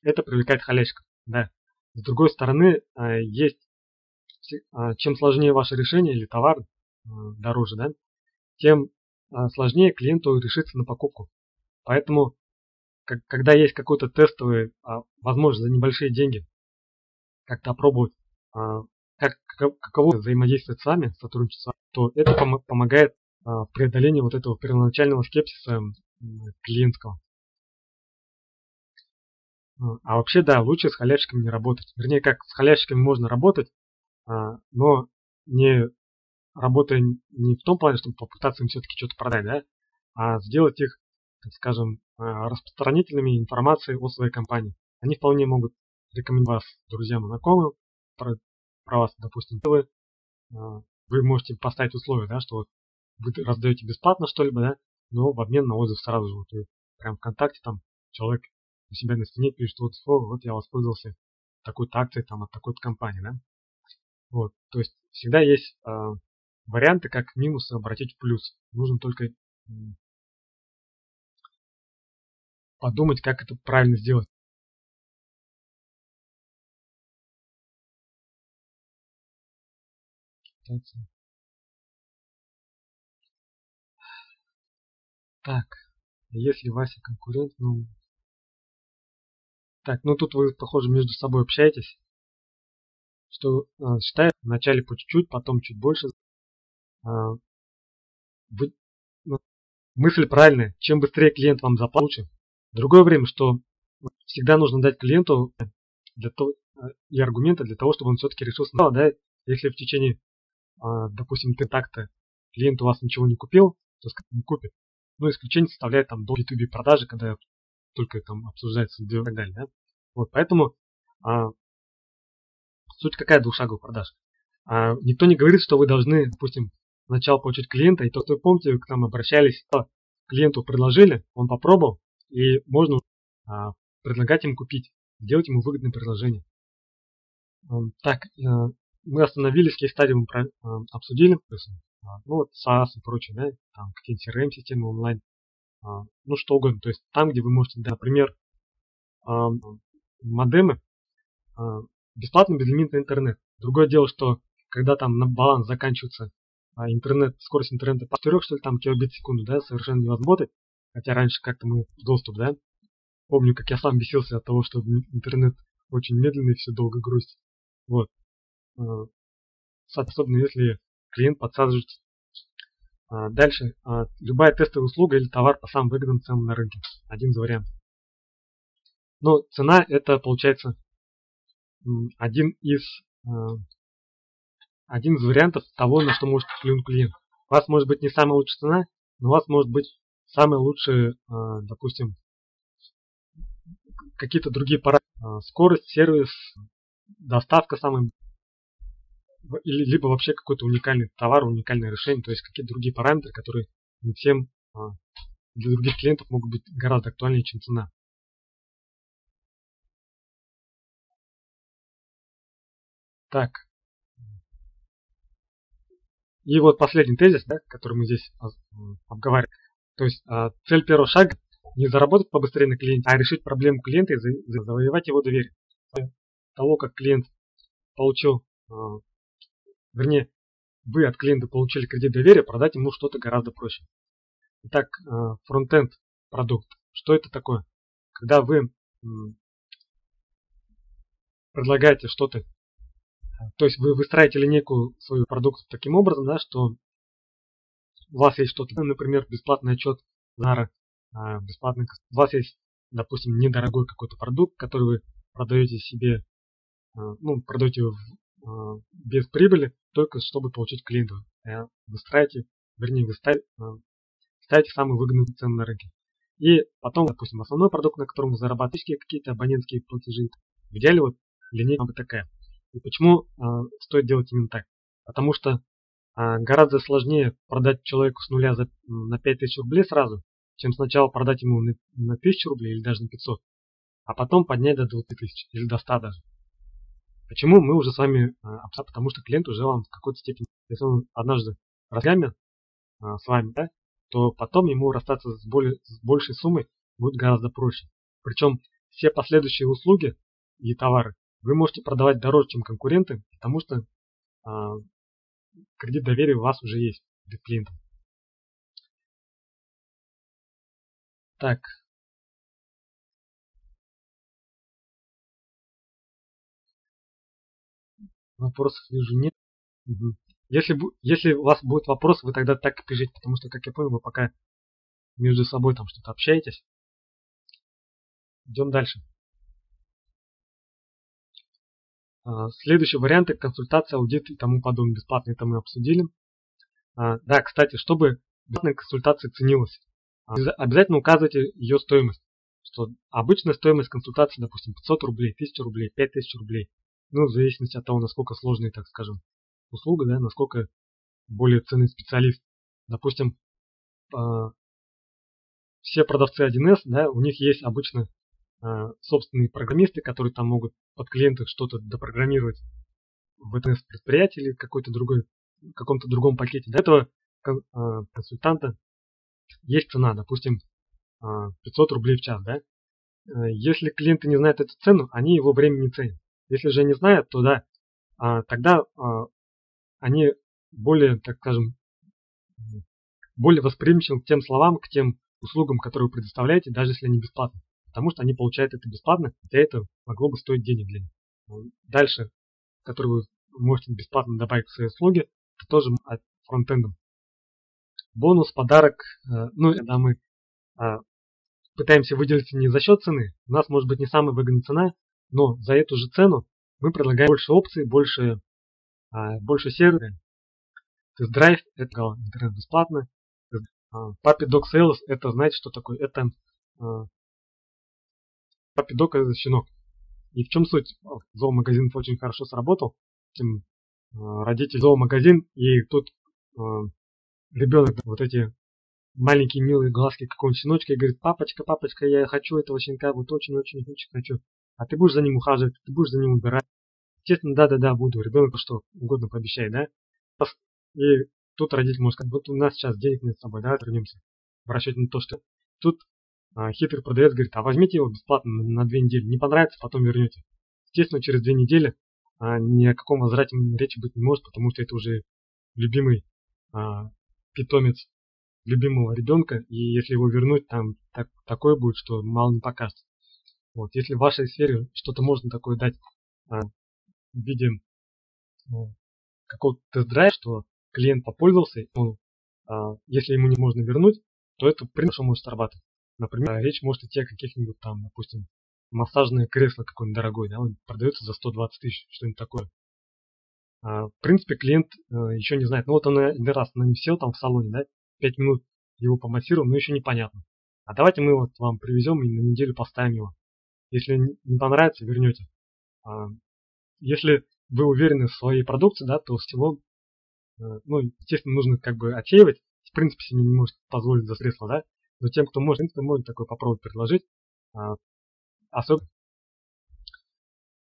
это привлекает халячка. Да. С другой стороны, есть чем сложнее ваше решение или товар дороже, да, тем сложнее клиенту решиться на покупку. Поэтому когда есть какой-то тестовый, возможность за небольшие деньги, как-то опробовать, а, как, каково взаимодействовать с вами, сотрудничать с вами, то это пом помогает а, в преодолении вот этого первоначального скепсиса клиентского. А вообще, да, лучше с халявщиками не работать. Вернее, как с халявщиками можно работать, но не работая не в том плане, чтобы попытаться им все-таки что-то продать, да, а сделать их так скажем, а, распространителями информации о своей компании. Они вполне могут рекомендовать вас друзьям и знакомым про, про вас, допустим, вы, а, вы можете поставить условия, да, что вот вы раздаете бесплатно что-либо, да, но в обмен на отзыв сразу же, вот вы прям ВКонтакте там человек у себя на стене пишет, вот, о, вот я воспользовался такой-то акцией там от такой-то компании, да. Вот, то есть всегда есть э, варианты, как минусы обратить в плюс. Нужно только подумать, как это правильно сделать. Так, если Вася конкурент, ну... Так, ну тут вы, похоже, между собой общаетесь. Что э, считаю, вначале по чуть-чуть, потом чуть больше. Э, вы, ну, мысль правильная. Чем быстрее клиент вам заплатит, Другое время, что всегда нужно дать клиенту для того, и аргументы для того, чтобы он все-таки решился на да, если в течение, а, допустим, контакта клиент у вас ничего не купил, то не купит. Но исключение составляет там до B2B продажи, когда только там обсуждается и так далее. Да? Вот, поэтому а, суть какая двухшаговая продажа. А, никто не говорит, что вы должны, допустим, сначала получить клиента, и то, что вы помните, к нам обращались, клиенту предложили, он попробовал, и можно а, предлагать им купить, сделать ему выгодное предложение. Так, э, мы остановились, кейс-стадии мы про, а, обсудили, а, ну вот SaaS и прочее, да, там какие-нибудь CRM-системы онлайн, ну что угодно, то есть там, где вы можете, да, например, модемы, бесплатный безлимитный интернет. Другое дело, что когда там на баланс заканчивается интернет, скорость интернета по 4, что ли, там килобит в секунду, да, совершенно невозможно Хотя раньше как-то мы доступ, да? Помню, как я сам бесился от того, что интернет очень медленный, все долго грузит. Вот. Особенно если клиент подсаживает. А, дальше. А, любая тестовая услуга или товар по самым выгодным ценам на рынке. Один из вариантов. Но цена это получается один из один из вариантов того, на что может клюнуть клиент. У вас может быть не самая лучшая цена, но у вас может быть самые лучшие, допустим, какие-то другие параметры. Скорость, сервис, доставка или либо вообще какой-то уникальный товар, уникальное решение, то есть какие-то другие параметры, которые не всем для других клиентов могут быть гораздо актуальнее, чем цена. Так. И вот последний тезис, да, который мы здесь обговариваем. То есть а, цель первого шага не заработать побыстрее на клиенте, а решить проблему клиента и завоевать его доверие. Того, как клиент получил, а, вернее, вы от клиента получили кредит доверия, продать ему что-то гораздо проще. Итак, а, фронтенд продукт. Что это такое? Когда вы предлагаете что-то, то есть вы выстраиваете линейку свою продукта таким образом, да, что у вас есть что-то, например, бесплатный отчет Zara, а, бесплатный, у вас есть, допустим, недорогой какой-то продукт, который вы продаете себе, а, ну, продаете а, без прибыли, только чтобы получить клиентов. Вы ставите, вернее, вы ставите, ставите самую выгодную цену на рынке. И потом, допустим, основной продукт, на котором вы зарабатываете какие-то абонентские платежи. В идеале вот линейка такая. И почему стоит делать именно так? Потому что гораздо сложнее продать человеку с нуля за, на 5000 рублей сразу, чем сначала продать ему на, на 1000 рублей или даже на 500, а потом поднять до 2000 или до 100 даже. Почему мы уже с вами, а, потому что клиент уже вам в какой-то степени, если он однажды разгамит а, с вами, да, то потом ему расстаться с, более, с большей суммой будет гораздо проще. Причем все последующие услуги и товары вы можете продавать дороже, чем конкуренты, потому что а, кредит доверия у вас уже есть для клиентов. Так. Вопросов вижу нет. Угу. Если, если у вас будет вопрос, вы тогда так и пишите, потому что, как я понял, вы пока между собой там что-то общаетесь. Идем дальше. А, следующий вариант – консультация, аудит и тому подобное. Бесплатно это мы обсудили. А, да, кстати, чтобы бесплатная консультация ценилась, обязательно указывайте ее стоимость. Что обычная стоимость консультации, допустим, 500 рублей, 1000 рублей, 5000 рублей. Ну, в зависимости от того, насколько сложная, так скажем, услуга, да, насколько более ценный специалист. Допустим, а, все продавцы 1С, да, у них есть обычно а, собственные программисты, которые там могут под клиента что-то допрограммировать в 1С предприятии или какой-то другой, каком-то другом пакете. Для этого а, консультанта есть цена, допустим, 500 а, рублей в час, да? Э, если клиенты не знают эту цену, они его время не ценят. Если же не знают, то да, а, тогда а, они более, так скажем, более восприимчивы к тем словам, к тем услугам, которые вы предоставляете, даже если они бесплатны. Потому что они получают это бесплатно, хотя это могло бы стоить денег для них. Дальше, который вы можете бесплатно добавить к своей услуге, это тоже от фронтендом бонус, подарок. Э, ну, когда мы а, пытаемся выделить не за счет цены, у нас может быть не самая выгодная цена, но за эту же цену мы предлагаем больше опций, больше, а, больше сервера. Тест-драйв – это интернет бесплатно. Puppy Dog Sales – это, знаете, что такое? Это Puppy Dog – это щенок. И в чем суть? Зоомагазин очень хорошо сработал. Родитель зоомагазин, и тут ребенок вот эти маленькие милые глазки какого-нибудь щеночка и говорит, папочка, папочка, я хочу этого щенка, вот очень-очень-очень хочу. А ты будешь за ним ухаживать, ты будешь за ним убирать. Естественно, да-да-да, буду. Ребенок что угодно пообещает, да? И тут родитель может сказать, вот у нас сейчас денег нет с собой, да, вернемся. В расчете на то, что тут а, хитрый продавец говорит, а возьмите его бесплатно на, на две недели. Не понравится, потом вернете. Естественно, через две недели а, ни о каком возврате речи быть не может, потому что это уже любимый а, питомец любимого ребенка, и если его вернуть, там так, такое будет, что мало не покажется. Вот, если в вашей сфере что-то можно такое дать а, в виде ну, какого-то тест-драйва, что клиент попользовался, он, а, если ему не можно вернуть, то это принципе может срабатывать. Например, речь может идти о каких-нибудь там, допустим, массажное кресло какое-нибудь дорогое, да, он продается за 120 тысяч, что-нибудь такое. А, в принципе, клиент а, еще не знает. Ну вот он один раз на нем сел там в салоне, да, 5 минут его помассировал, но еще непонятно. А давайте мы вот вам привезем и на неделю поставим его. Если не понравится, вернете. А, если вы уверены в своей продукции, да, то всего, ну, естественно, нужно как бы отсеивать. В принципе, себе не может позволить за средства, да. Но тем, кто может, в принципе, может такой попробовать предложить. Особенно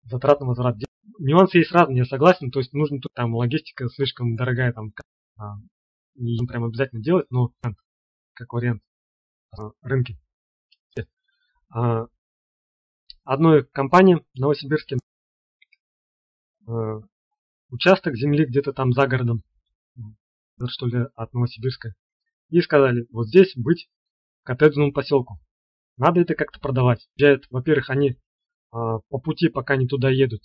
затратный возврат. Нюансы есть разные, я согласен. То есть нужно тут там логистика слишком дорогая, там не прям обязательно делать, но как вариант рынки. Одной компании в Новосибирске участок земли где-то там за городом, что ли, от Новосибирска. И сказали, вот здесь быть коттеджному поселку. Надо это как-то продавать. Во-первых, они по пути, пока они туда едут,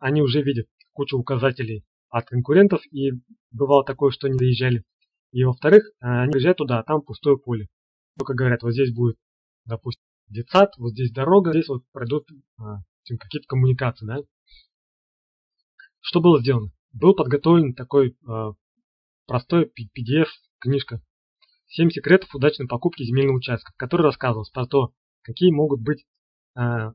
они уже видят кучу указателей от конкурентов, и бывало такое, что они доезжали. И во-вторых, они приезжают туда, а там пустое поле. Только говорят, вот здесь будет, допустим, детсад, вот здесь дорога, здесь вот пройдут а, какие-то коммуникации, да. Что было сделано? Был подготовлен такой а, простой PDF, книжка «7 секретов удачной покупки земельного участка», в которой рассказывалось про то, какие могут быть а,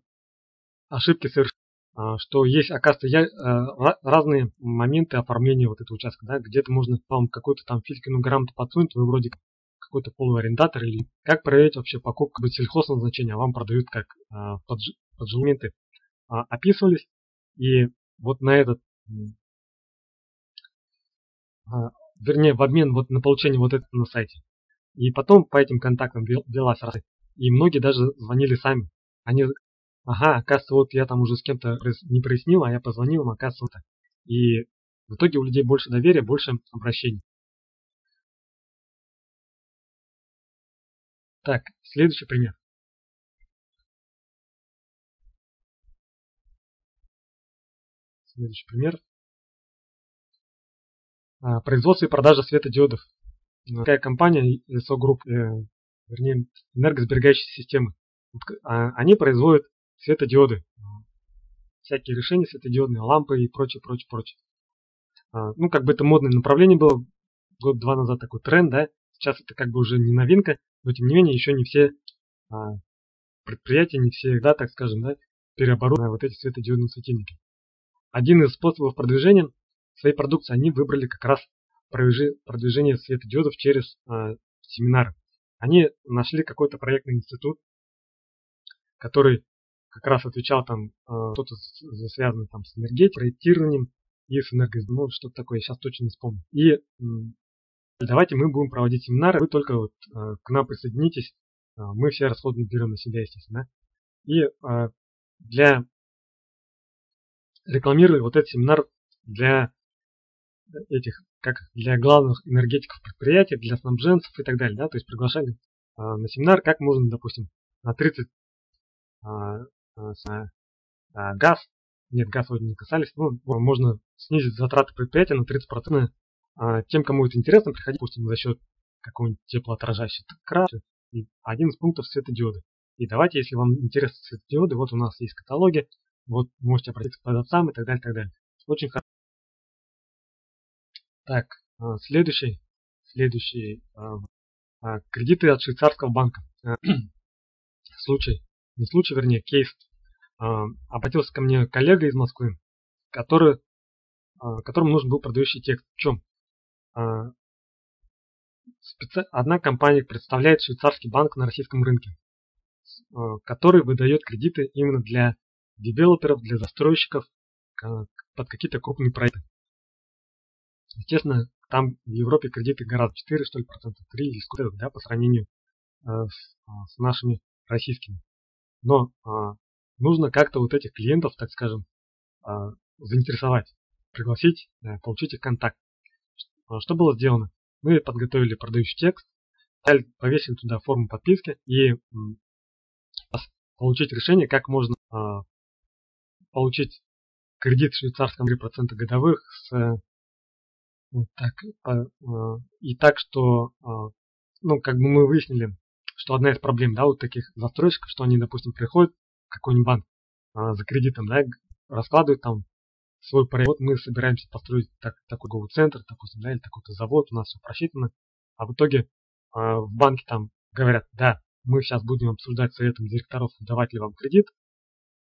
ошибки совершения а, что есть, оказывается, я, э, разные моменты оформления вот этого участка, да, где-то можно вам какую-то там физикальную грамоту подсунуть, вы вроде какой-то полуарендатор или как проверить вообще покупку быть сельхозназначения, а вам продают как а, поджилменты а, описывались, и вот на этот, вернее, в обмен вот на получение вот этого на сайте. И потом по этим контактам велась и многие даже звонили сами. Они ага, оказывается, вот я там уже с кем-то не прояснил, а я позвонил им, оказывается, вот так. И в итоге у людей больше доверия, больше обращений. Так, следующий пример. Следующий пример. А, производство и продажа светодиодов. Такая компания ESO Group, э, вернее, энергосберегающие системы. А, они производят светодиоды, всякие решения светодиодные, лампы и прочее, прочее, прочее. А, ну, как бы это модное направление было год-два назад такой тренд, да, сейчас это как бы уже не новинка, но тем не менее еще не все а, предприятия, не все, да, так скажем, да, переоборудованы вот эти светодиодные светильники. Один из способов продвижения своей продукции они выбрали как раз продвижение светодиодов через а, семинары. Они нашли какой-то проектный институт, который как раз отвечал там э, что-то связанное там с энергетикой, проектированием и с энергосбережением, ну, что-то такое, я сейчас точно не вспомню. И давайте мы будем проводить семинары, вы только вот э, к нам присоединитесь, э, мы все расходы берем на себя, естественно. И для рекламировали вот этот семинар для этих, как для главных энергетиков предприятий, для снабженцев и так далее, да, то есть приглашали на семинар, как можно, допустим, на 30 Э, а, газ, нет, газ вроде не касались, ну, можно снизить затраты предприятия на 30%. А, тем, кому это интересно, приходить, допустим, за счет какого-нибудь теплоотражающего крана. И один из пунктов светодиоды. И давайте, если вам интересны светодиоды, вот у нас есть каталоги, вот можете обратиться к продавцам и так далее, и так далее. Очень хорошо. Так, а, следующий, следующий, кредиты от швейцарского банка. Случай, не случай, вернее, кейс а, обратился ко мне коллега из Москвы, который, а, которому нужен был продающий текст. В чем? А, одна компания представляет швейцарский банк на российском рынке, который выдает кредиты именно для девелоперов, для застройщиков под какие-то крупные проекты. Естественно, там в Европе кредиты гораздо 4, что ли, процентов 3 или сколько, да, по сравнению с, с нашими российскими. Но нужно как-то вот этих клиентов, так скажем, а, заинтересовать, пригласить, э, получить их контакт. А, что было сделано? Мы подготовили продающий текст, повесили туда форму подписки и получить решение, как можно а, получить кредит в швейцарском 3% годовых с так, и так, что ну, как бы мы выяснили, что одна из проблем, да, вот таких застройщиков, что они, допустим, приходят какой-нибудь банк за кредитом, да, раскладывает там свой проект. Вот мы собираемся построить так, такой говый центр, допустим, да, или такой-то завод, у нас все просчитано. А в итоге в банке там говорят, да, мы сейчас будем обсуждать советом директоров, давать ли вам кредит,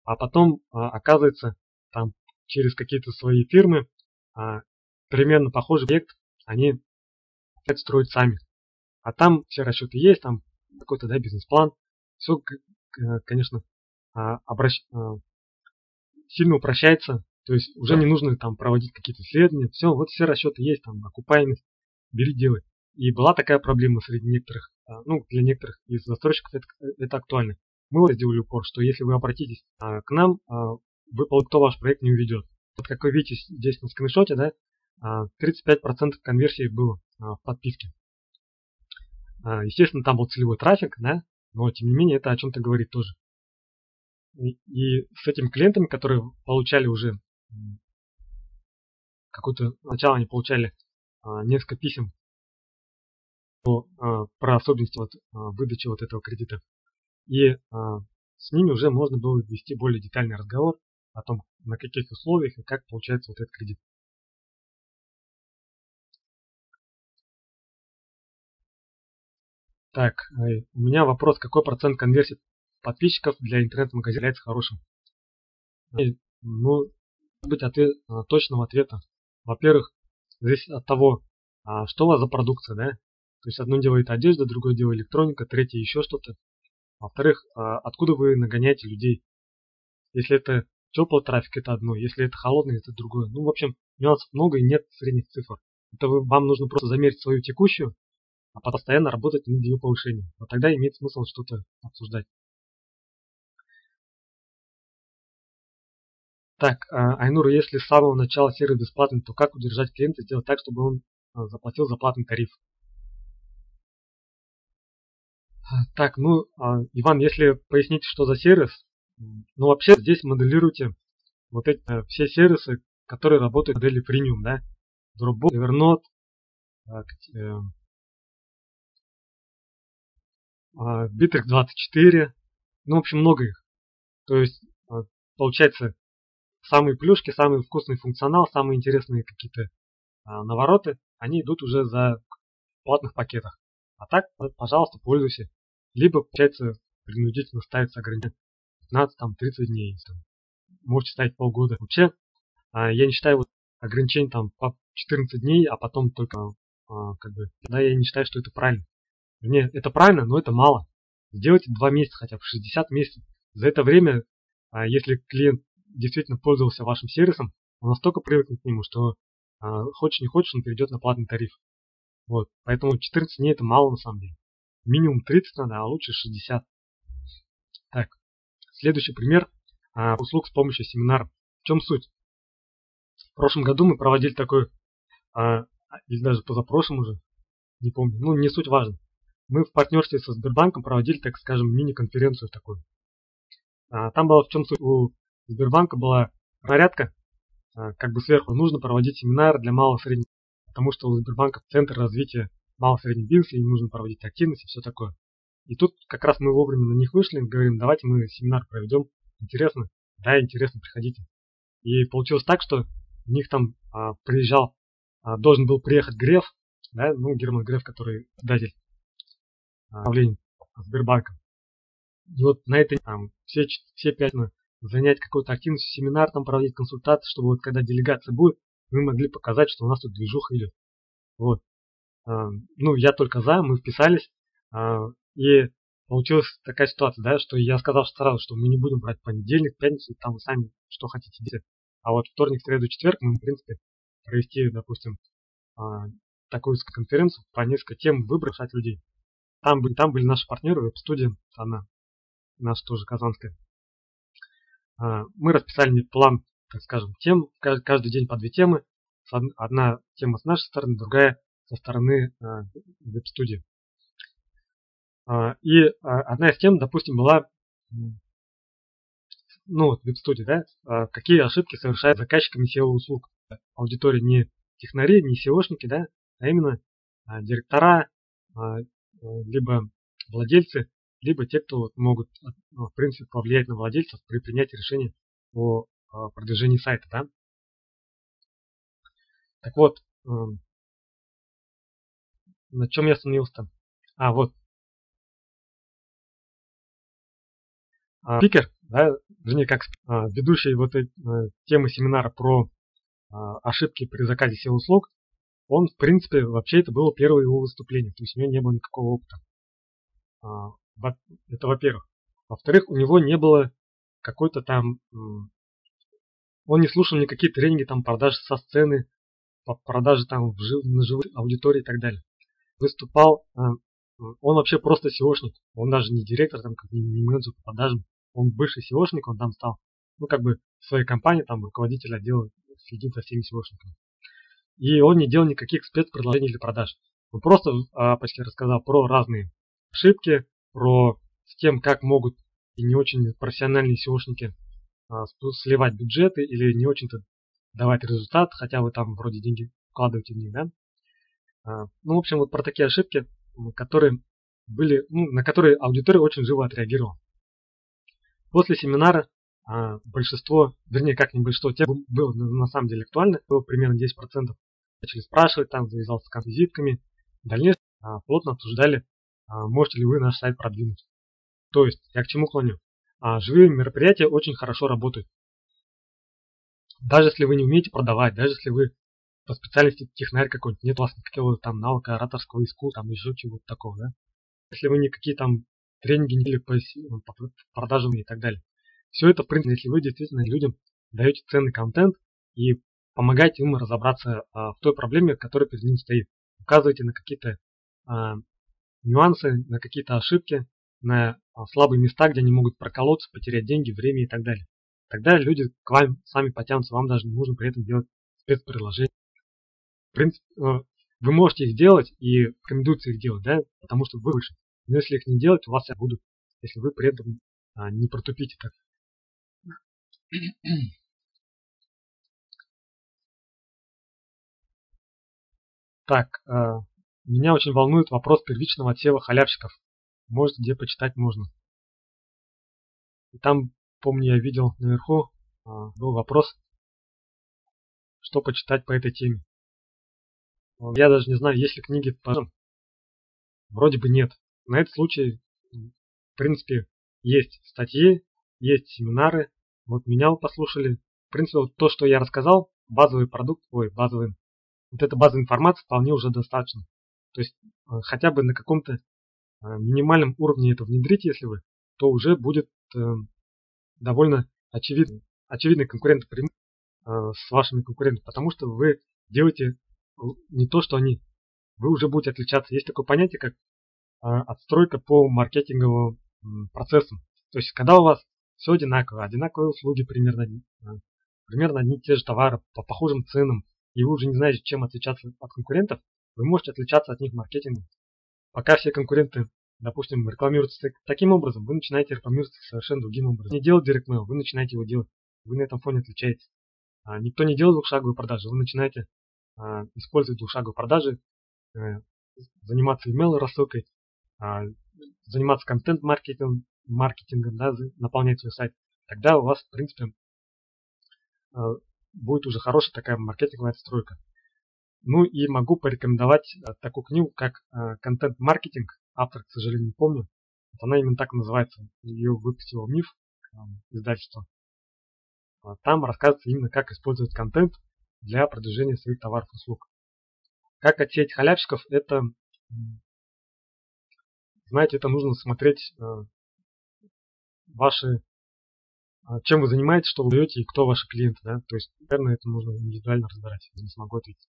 а потом оказывается, там через какие-то свои фирмы примерно похожий проект они хотят строить сами. А там все расчеты есть, там какой-то да, бизнес-план. Все, конечно, обращ... сильно упрощается. То есть уже не нужно там проводить какие-то исследования. Все, вот все расчеты есть, там окупаемость, бери, делай. И была такая проблема среди некоторых, ну, для некоторых из застройщиков это, это актуально. Мы вот сделали упор, что если вы обратитесь к нам, вы, кто ваш проект не уведет. Вот как вы видите здесь на скриншоте, да, 35% конверсии было в подписке. Естественно, там был целевой трафик, да, но тем не менее это о чем-то говорит тоже. И, и с этими клиентами, которые получали уже какой-то сначала они получали а, несколько писем по, а, про особенности вот, а, выдачи вот этого кредита. И а, с ними уже можно было вести более детальный разговор о том, на каких условиях и как получается вот этот кредит. Так, э, у меня вопрос, какой процент конверсии подписчиков для интернет-магазина является хорошим? И, ну, быть ответ, э, точного ответа. Во-первых, зависит от того, а, что у вас за продукция, да? То есть одно дело это одежда, другое дело электроника, третье еще что-то. Во-вторых, а, откуда вы нагоняете людей? Если это теплый трафик, это одно, если это холодный, это другое. Ну, в общем, нюансов много и нет средних цифр. Это вы, вам нужно просто замерить свою текущую а постоянно работать над ее повышением. Вот тогда имеет смысл что-то обсуждать. Так, а, Айнур, если с самого начала сервис бесплатный, то как удержать клиента и сделать так, чтобы он а, заплатил за платный тариф? А, так, ну, Иван, если пояснить, что за сервис, ну вообще здесь моделируйте вот эти все сервисы, которые работают в модели премиум, да, Dropbox, Evernote, так, э, Bittrex 24, ну, в общем, много их. То есть, а, получается, самые плюшки, самый вкусный функционал, самые интересные какие-то а, навороты, они идут уже за платных пакетах. А так, пожалуйста, пользуйся. Либо, получается, принудительно ставится ограничение 15, там, 30 дней. Там, можете ставить полгода. Вообще, а, я не считаю вот ограничение там по 14 дней, а потом только, как бы, да, я не считаю, что это правильно. Не, это правильно, но это мало. Сделайте 2 месяца хотя бы, 60 месяцев. За это время, а, если клиент действительно пользовался вашим сервисом, он настолько привыкнет к нему, что а, хочешь не хочешь, он перейдет на платный тариф. Вот. Поэтому 14 дней это мало на самом деле. Минимум 30 надо, а лучше 60. Так, следующий пример а, услуг с помощью семинара. В чем суть? В прошлом году мы проводили такой, или даже позапрошлом уже, не помню, ну не суть важно мы в партнерстве со Сбербанком проводили, так скажем, мини-конференцию такую. Там была в чем суть, у Сбербанка была порядка, а, как бы сверху нужно проводить семинар для малого среднего, потому что у Сбербанка центр развития малого среднего бизнеса, им нужно проводить активность и все такое. И тут как раз мы вовремя на них вышли, говорим, давайте мы семинар проведем, интересно, да, интересно, приходите. И получилось так, что у них там а, приезжал, а, должен был приехать Греф, да, ну, Герман Греф, который издатель управлением Сбербанком. И вот на этой там все, все пять занять какой-то активностью, семинар там проводить, консультации, чтобы вот когда делегация будет, мы могли показать, что у нас тут движуха идет. Вот. А, ну, я только за, мы вписались, а, и получилась такая ситуация, да, что я сказал сразу, что мы не будем брать понедельник, пятницу, там вы сами что хотите делать. А вот вторник, среду, четверг мы, в принципе, провести, допустим, а, такую конференцию по несколько тем, выбрать людей. Там были, там были наши партнеры, веб-студия, она наша тоже казанская. А, мы расписали план, так скажем, тем, каждый день по две темы. Одна тема с нашей стороны, другая со стороны а, веб-студии. А, и одна из тем, допустим, была ну, веб-студия, да, какие ошибки совершают заказчиками SEO-услуг. Аудитория не технари, не SEOшники, да, а именно директора, либо владельцы, либо те, кто вот могут, ну, в принципе, повлиять на владельцев при принятии решения о, продвижении сайта. Да? Так вот, эм, на чем я остановился-то? А, вот. А, спикер, да, вернее, как а, ведущий вот этой а, темы семинара про а, ошибки при заказе SEO-услуг, он, в принципе, вообще это было первое его выступление, то есть у него не было никакого опыта. Это во-первых. Во-вторых, у него не было какой-то там... Он не слушал никакие тренинги там продаж со сцены, по продаже там в жив, на живой аудитории и так далее. Выступал, а, он вообще просто SEOшник, он даже не директор, там, как не менеджер по продажам, он бывший SEOшник, он там стал, ну, как бы в своей компании, там, руководитель отдела следит за всеми SEOшниками. И он не делал никаких спецпредложений для продаж. Он просто а, почти рассказал про разные ошибки, про с тем, как могут и не очень профессиональные SEOшники а, сливать бюджеты или не очень-то давать результат, хотя вы там вроде деньги вкладываете в них, да. А, ну, в общем, вот про такие ошибки, которые были, ну, на которые аудитория очень живо отреагировала. После семинара а, большинство, вернее, как не большинство, тех было на самом деле актуально, было примерно 10%. Начали спрашивать, там завязался с визитками. Дальнейшем а, плотно обсуждали, можете ли вы наш сайт продвинуть. То есть, я к чему клоню? А, живые мероприятия очень хорошо работают. Даже если вы не умеете продавать, даже если вы по специальности технарь какой-нибудь, нет у вас никакого там навыка ораторского искусства, там еще чего-то такого, да? Если вы никакие там тренинги не по, по продажам и так далее. Все это, в принципе, если вы действительно людям даете ценный контент и помогаете им разобраться а, в той проблеме, которая перед ним стоит. Указываете на какие-то а, нюансы, на какие-то ошибки, на а, слабые места, где они могут проколоться, потерять деньги, время и так далее. Тогда люди к вам сами потянутся, вам даже не нужно при этом делать спецприложение. В принципе, э, вы можете их делать и рекомендуется их делать, да, потому что вы выше. Но если их не делать, у вас все будут, если вы при этом не протупите так. Так, э, меня очень волнует вопрос первичного отсева халявщиков. Может, где почитать можно. И там, помню, я видел наверху, э, был вопрос, что почитать по этой теме. Я даже не знаю, есть ли книги по... Вроде бы нет. На этот случай, в принципе, есть статьи, есть семинары, вот меня послушали. В принципе, вот то, что я рассказал, базовый продукт, ой, базовый, вот эта база информации вполне уже достаточно. То есть э, хотя бы на каком-то э, минимальном уровне это внедрить, если вы, то уже будет э, довольно очевидно, очевидный конкурент с вашими конкурентами, потому что вы делаете не то, что они. Вы уже будете отличаться. Есть такое понятие, как отстройка по маркетинговым процессам. То есть, когда у вас все одинаково, одинаковые услуги примерно, примерно одни и те же товары по похожим ценам, и вы уже не знаете, чем отличаться от конкурентов, вы можете отличаться от них маркетингом. Пока все конкуренты, допустим, рекламируются таким образом, вы начинаете рекламироваться совершенно другим образом. Не делать директ mail, вы начинаете его делать. Вы на этом фоне отличаетесь. А, никто не делает двухшаговые продажи, вы начинаете а, использовать двухшаговые продажи, а, заниматься email рассылкой, а, заниматься контент-маркетингом, маркетингом, да, наполнять свой сайт, тогда у вас, в принципе, э, будет уже хорошая такая маркетинговая отстройка. Ну и могу порекомендовать э, такую книгу, как э, «Контент-маркетинг». Автор, к сожалению, не помню. Вот она именно так называется. Ее выпустила МИФ, издательство. Там рассказывается именно, как использовать контент для продвижения своих товаров и услуг. Как отсеять халявщиков, это, знаете, это нужно смотреть ваши, а, чем вы занимаетесь, что вы даете и кто ваши клиенты, да, то есть, наверное, это нужно индивидуально разбирать, я не смогу ответить.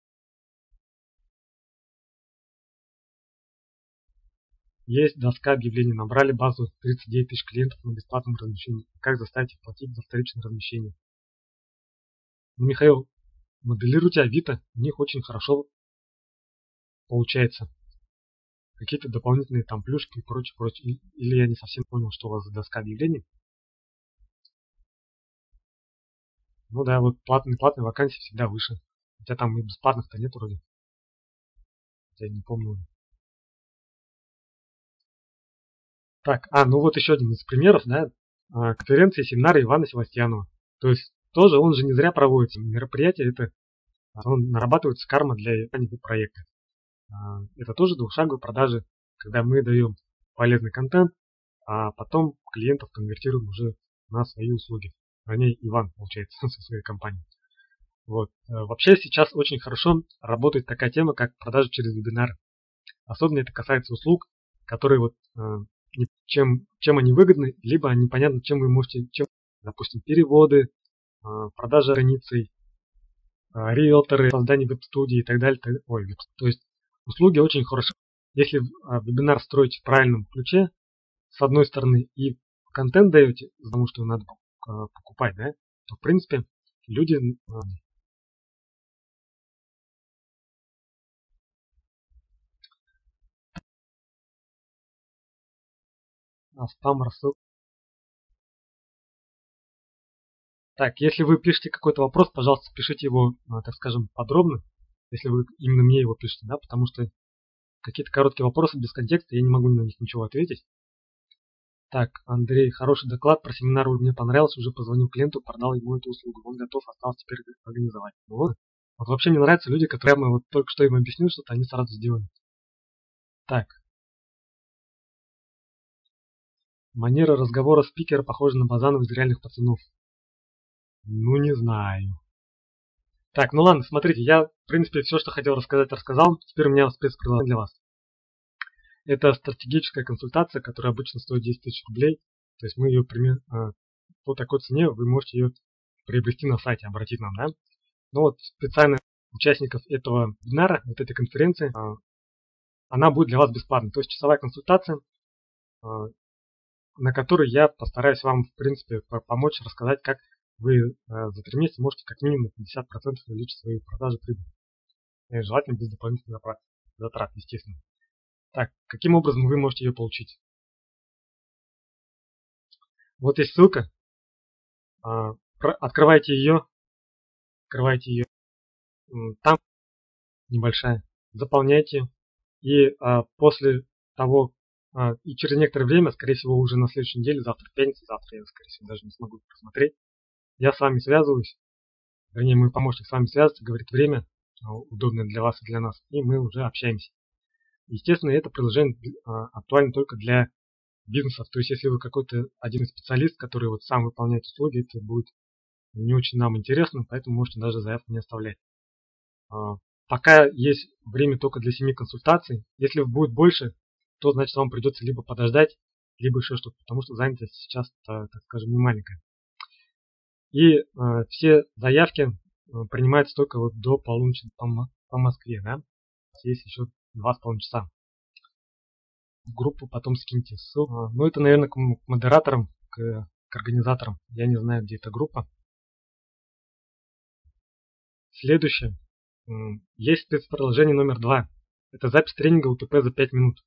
Есть доска объявлений, набрали базу 39 тысяч клиентов на бесплатном размещении. Как заставить их платить за вторичное размещение? Ну, Михаил, моделируйте Авито, у них очень хорошо получается какие-то дополнительные там плюшки и прочее, прочее. Или я не совсем понял, что у вас за доска объявлений. Ну да, вот платные, платные вакансии всегда выше. Хотя там и бесплатных-то нет вроде. Я не помню. Так, а, ну вот еще один из примеров, да, а, конференции, семинары Ивана Севастьянова. То есть тоже он же не зря проводится. Мероприятие это он нарабатывается карма для проекта. А, это тоже двухшаговые продажи, когда мы даем полезный контент, а потом клиентов конвертируем уже на свои услуги. Вернее, Иван, получается, со своей компанией. Вот. Э, вообще сейчас очень хорошо работает такая тема, как продажи через вебинары. Особенно это касается услуг, которые вот э, чем, чем они выгодны, либо непонятно, чем вы можете, чем, допустим, переводы, э, продажа границей, риэлторы, создание веб-студии и так далее. Ой, то есть услуги очень хорошо. Если вебинар строить в правильном ключе, с одной стороны, и контент даете, потому что надо покупать, да, то в принципе люди спам рассылка. Так, если вы пишете какой-то вопрос, пожалуйста, пишите его, а, так скажем, подробно, если вы именно мне его пишете, да, потому что какие-то короткие вопросы без контекста, я не могу на них ничего ответить. Так, Андрей, хороший доклад про семинар мне понравился, уже позвонил клиенту, продал ему эту услугу, он готов, осталось теперь организовать. Вот. Вот вообще мне нравятся люди, которые мы вот только что им объяснил что-то, они сразу сделают. Так, Манера разговора спикера похожа на Базанов из реальных пацанов. Ну, не знаю. Так, ну ладно, смотрите, я, в принципе, все, что хотел рассказать, рассказал. Теперь у меня спецпредложение для вас. Это стратегическая консультация, которая обычно стоит 10 тысяч рублей. То есть мы ее пример, а, по такой цене вы можете ее приобрести на сайте, обратить нам, да? Ну вот специально участников этого вебинара, вот этой конференции, а, она будет для вас бесплатной. То есть часовая консультация, а, на который я постараюсь вам, в принципе, помочь рассказать, как вы э, за три месяца можете как минимум 50% увеличить свои продажи прибыли. И желательно без дополнительных затрат, естественно. Так, каким образом вы можете ее получить? Вот есть ссылка. А, открывайте ее. Открывайте ее. Там небольшая. Заполняйте. И а, после того, и через некоторое время, скорее всего, уже на следующей неделе, завтра пятница, завтра я, скорее всего, даже не смогу посмотреть, я с вами связываюсь, вернее, мой помощник с вами связывается, говорит время, а, удобное для вас и для нас, и мы уже общаемся. Естественно, это приложение а, актуально только для бизнесов. То есть, если вы какой-то один специалист, который вот сам выполняет услуги, это будет не очень нам интересно, поэтому можете даже заявку не оставлять. Пока есть время только для 7 консультаций. Если будет больше, то значит вам придется либо подождать, либо еще что-то, потому что занятость сейчас, так скажем, не маленькая. И э, все заявки э, принимаются только вот до полуночи по, по Москве, да? Есть еще два с половиной часа. В группу потом скиньте ссылку. Ну, это, наверное, к модераторам, к, к организаторам. Я не знаю, где эта группа. Следующее. Есть спецприложение номер два. Это запись тренинга УТП за 5 минут.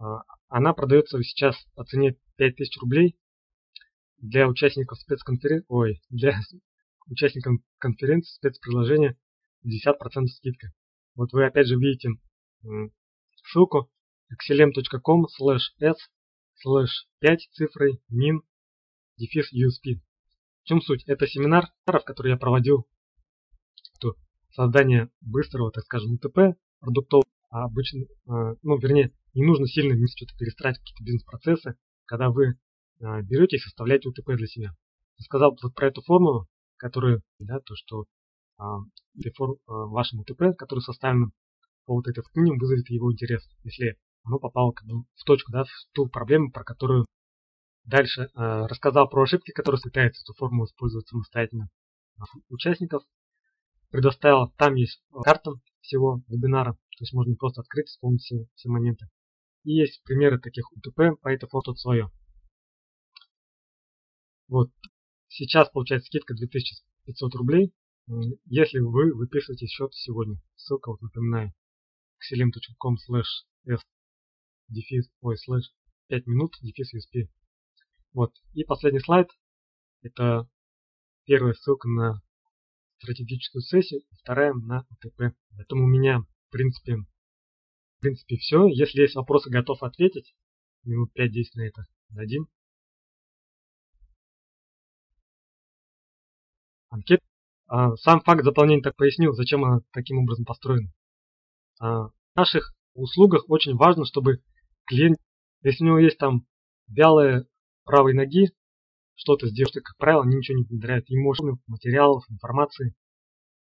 А, она продается сейчас по цене 5000 рублей для участников спецконференции, ой, для участников конференции спецприложения 10% скидка. Вот вы опять же видите ссылку xlm.com slash s slash 5 цифрой min дефис USP. В чем суть? Это семинар, который я проводил, то создание быстрого, так скажем, УТП продуктов, а обычно, а, ну, вернее, не нужно сильно что-то перестраивать какие-то бизнес-процессы, когда вы а, берете и составляете УТП для себя. Я сказал вот про эту формулу, которая, да, то, что а, фор, а, вашему УТП, который составлен по вот этой минимум, вызовет его интерес, если оно попало как бы, в точку, да, в ту проблему, про которую дальше а, рассказал про ошибки, которые пытается эту формулу использовать самостоятельно участников. Предоставил, там есть карта всего вебинара, то есть можно просто открыть, вспомнить все, все моменты. И есть примеры таких УТП, по это фото свое. Вот. Сейчас получается скидка 2500 рублей, если вы выписываете счет сегодня. Ссылка, вот напоминаю, xelim.com slash s дефис, ой, слэш 5 минут, дефис USP. Вот. И последний слайд. Это первая ссылка на стратегическую сессию, вторая на УТП. Поэтому у меня, в принципе, в принципе все. Если есть вопросы, готов ответить. минут 5-10 на это дадим. Анкет. А, сам факт заполнения так пояснил, зачем она таким образом построена. А, в наших услугах очень важно, чтобы клиент, если у него есть там вялые правой ноги, что-то сделать, как правило, они ничего не внедряют. Им может материалов, информации,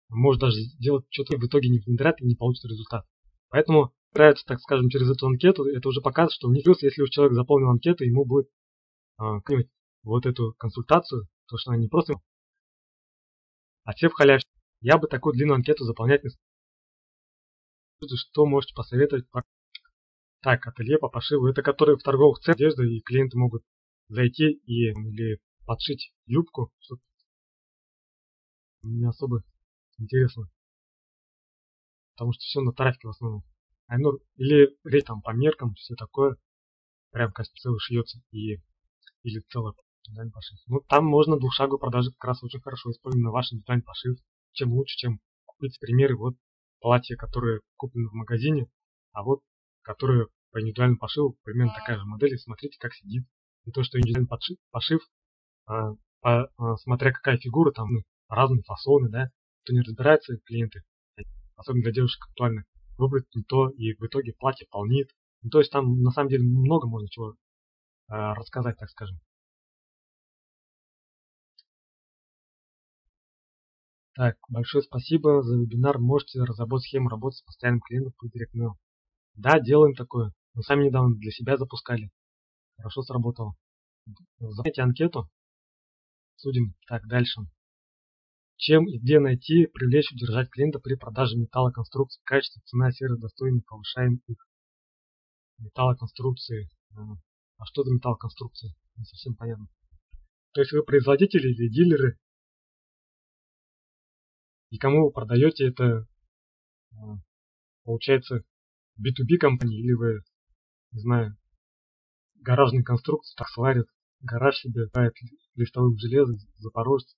может даже сделать что-то в итоге не внедрят и не получит результат. Поэтому нравится, так скажем, через эту анкету, это уже показывает, что у них плюс, если уж человек заполнил анкету, ему будет а, вот эту консультацию, то что она не просто а все в халяве. Я бы такую длинную анкету заполнять не стал. Что можете посоветовать? Так, ателье по пошиву. Это которые в торговых центрах одежды, и клиенты могут зайти и или подшить юбку. Не особо интересно. Потому что все на трафике в основном. А, ну, или там по меркам, все такое. Прям как целый шьется. И, или целое индивидуальный пошив. Ну, там можно двухшаговую продажи как раз очень хорошо использовать на ваш индивидуальный пошив. Чем лучше, чем купить примеры вот платья, которые куплены в магазине, а вот которые по индивидуальному пошиву примерно такая же модель. И смотрите, как сидит. И то, что индивидуальный пошив, пошив а, по, а, смотря какая фигура, там ну, разные фасоны, да, кто не разбирается, клиенты, особенно для девушек актуально, выбрать не то, и в итоге платье полнит. Ну, то есть там на самом деле много можно чего э, рассказать, так скажем. Так, большое спасибо за вебинар. Можете разработать схему работы с постоянным клиентом по DirectMail. Да, делаем такое. Мы сами недавно для себя запускали. Хорошо сработало. Заполняйте анкету. Судим. Так, дальше. Чем и где найти, привлечь, удержать клиента при продаже металлоконструкций. Качество, цена, сервис достойный, повышаем их. Металлоконструкции. А что за металлоконструкции? Не совсем понятно. То есть вы производители или дилеры и кому вы продаете это, а, получается, B2B компании, или вы, не знаю, гаражные конструкции так сварят, гараж себе ставит листовых железа, запорожец.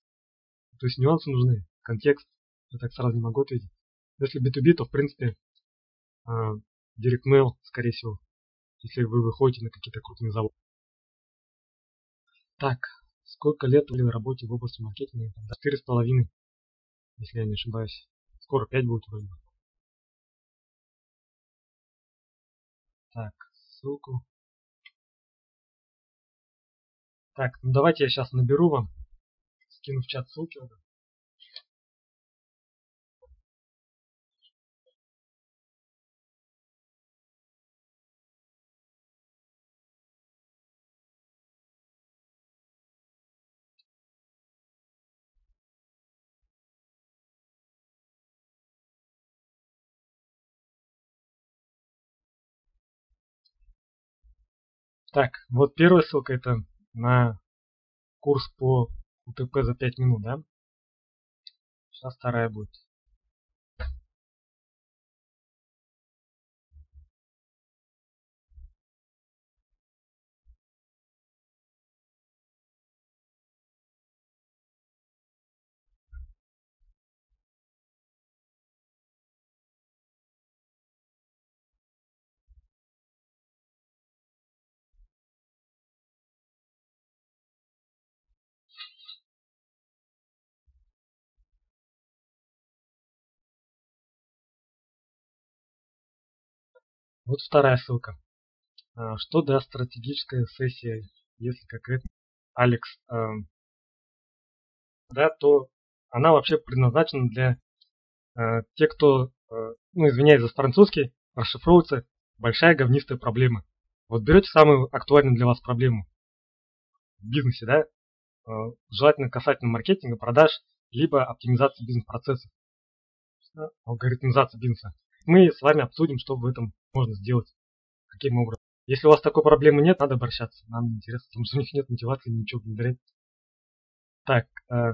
То есть нюансы нужны, контекст, я так сразу не могу ответить. Если B2B, то в принципе а, Direct Mail, скорее всего, если вы выходите на какие-то крупные заводы. Так, сколько лет вы работаете в области маркетинга? Четыре с половиной если я не ошибаюсь. Скоро 5 будет вроде бы. Так, ссылку. Так, ну давайте я сейчас наберу вам. Скину в чат ссылки. Так, вот первая ссылка это на курс по УТП за 5 минут, да? Сейчас вторая будет. Вот вторая ссылка. А, что даст стратегическая сессия, если конкретно Алекс, эм, да, то она вообще предназначена для э, тех, кто, ну, извиняюсь за французский, расшифровывается большая говнистая проблема. Вот берете самую актуальную для вас проблему в бизнесе, да, желательно касательно маркетинга, продаж, либо оптимизации бизнес-процессов, алгоритмизации бизнеса. Мы с вами обсудим, что в этом можно сделать, каким образом. Если у вас такой проблемы нет, надо обращаться. Нам интересно, потому что у них нет мотивации ничего внедрять. Так, э,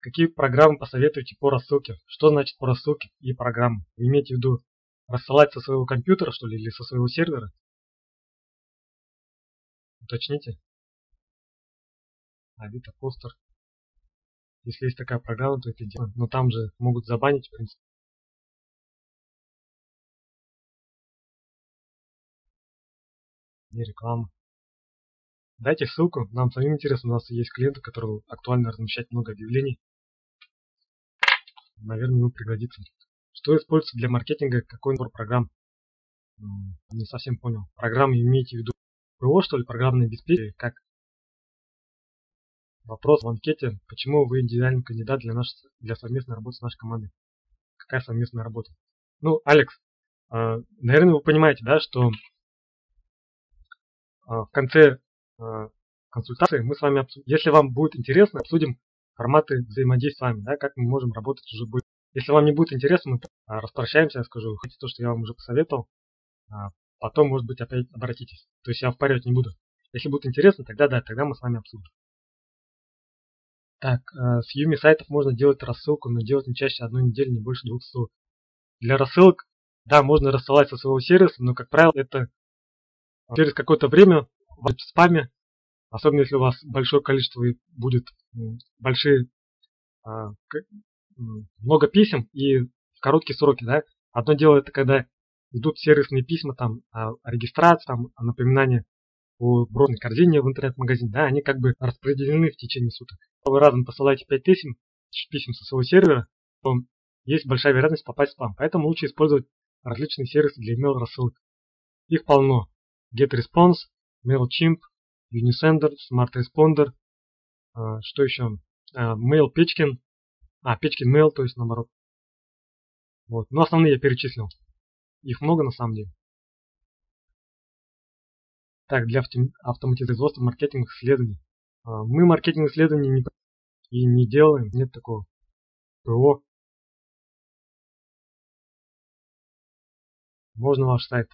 какие программы посоветуете по рассылке? Что значит по рассылке и программы? Вы имеете в виду рассылать со своего компьютера, что ли, или со своего сервера? Уточните. Авито, постер. Если есть такая программа, то это дело. Но там же могут забанить, в принципе. Не реклама. Дайте ссылку, нам самим интересно, у нас есть клиенты, которые актуально размещать много объявлений. Наверное, ему пригодится. Что используется для маркетинга, какой набор программ? Не совсем понял. Программы имеете в виду ПО, что ли, программное обеспечение? Как? Вопрос в анкете. Почему вы идеальный кандидат для, наш, для совместной работы с нашей командой? Какая совместная работа? Ну, Алекс, а, наверное, вы понимаете, да, что в конце а, консультации мы с вами если вам будет интересно, обсудим форматы взаимодействия с вами, да, как мы можем работать уже будет. Если вам не будет интересно, мы распрощаемся, я скажу, хотите то, что я вам уже посоветовал, потом, может быть, опять обратитесь. То есть я впаривать не буду. Если будет интересно, тогда да, тогда мы с вами обсудим. Так, с Юми сайтов можно делать рассылку, но делать не чаще одной недели, не больше двух ссылок. Для рассылок, да, можно рассылать со своего сервиса, но, как правило, это через какое-то время в спаме, особенно если у вас большое количество будет большие, а, много писем и в короткие сроки, да. Одно дело это когда идут сервисные письма там о регистрации, там, о напоминании о бронной корзине в интернет-магазине, да, они как бы распределены в течение суток. Вы разом посылаете 5000 писем со своего сервера, то есть большая вероятность попасть в спам. Поэтому лучше использовать различные сервисы для email рассылок. Их полно. GetResponse, MailChimp, Unisender, SmartResponder, а, что еще? А, MailPetchkin, а, Pechkin Mail, то есть наоборот. Вот. Но основные я перечислил. Их много на самом деле. Так, для автоматизации маркетинговых исследований. А, мы маркетинг исследований не, и не делаем, нет такого. ПО. Можно ваш сайт.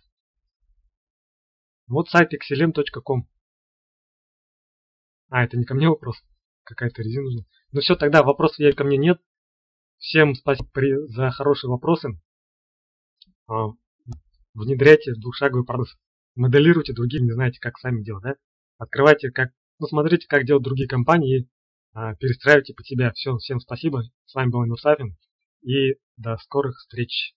Вот сайт xlm.com. А, это не ко мне вопрос. Какая-то резина нужна. Ну все, тогда вопросов я ко мне нет. Всем спасибо за хорошие вопросы. А, внедряйте двухшаговый процесс. Моделируйте другим, не знаете, как сами делать, да? Открывайте, как, ну смотрите, как делают другие компании, а, перестраивайте под себя. Все, всем спасибо. С вами был Мусафин. И до скорых встреч.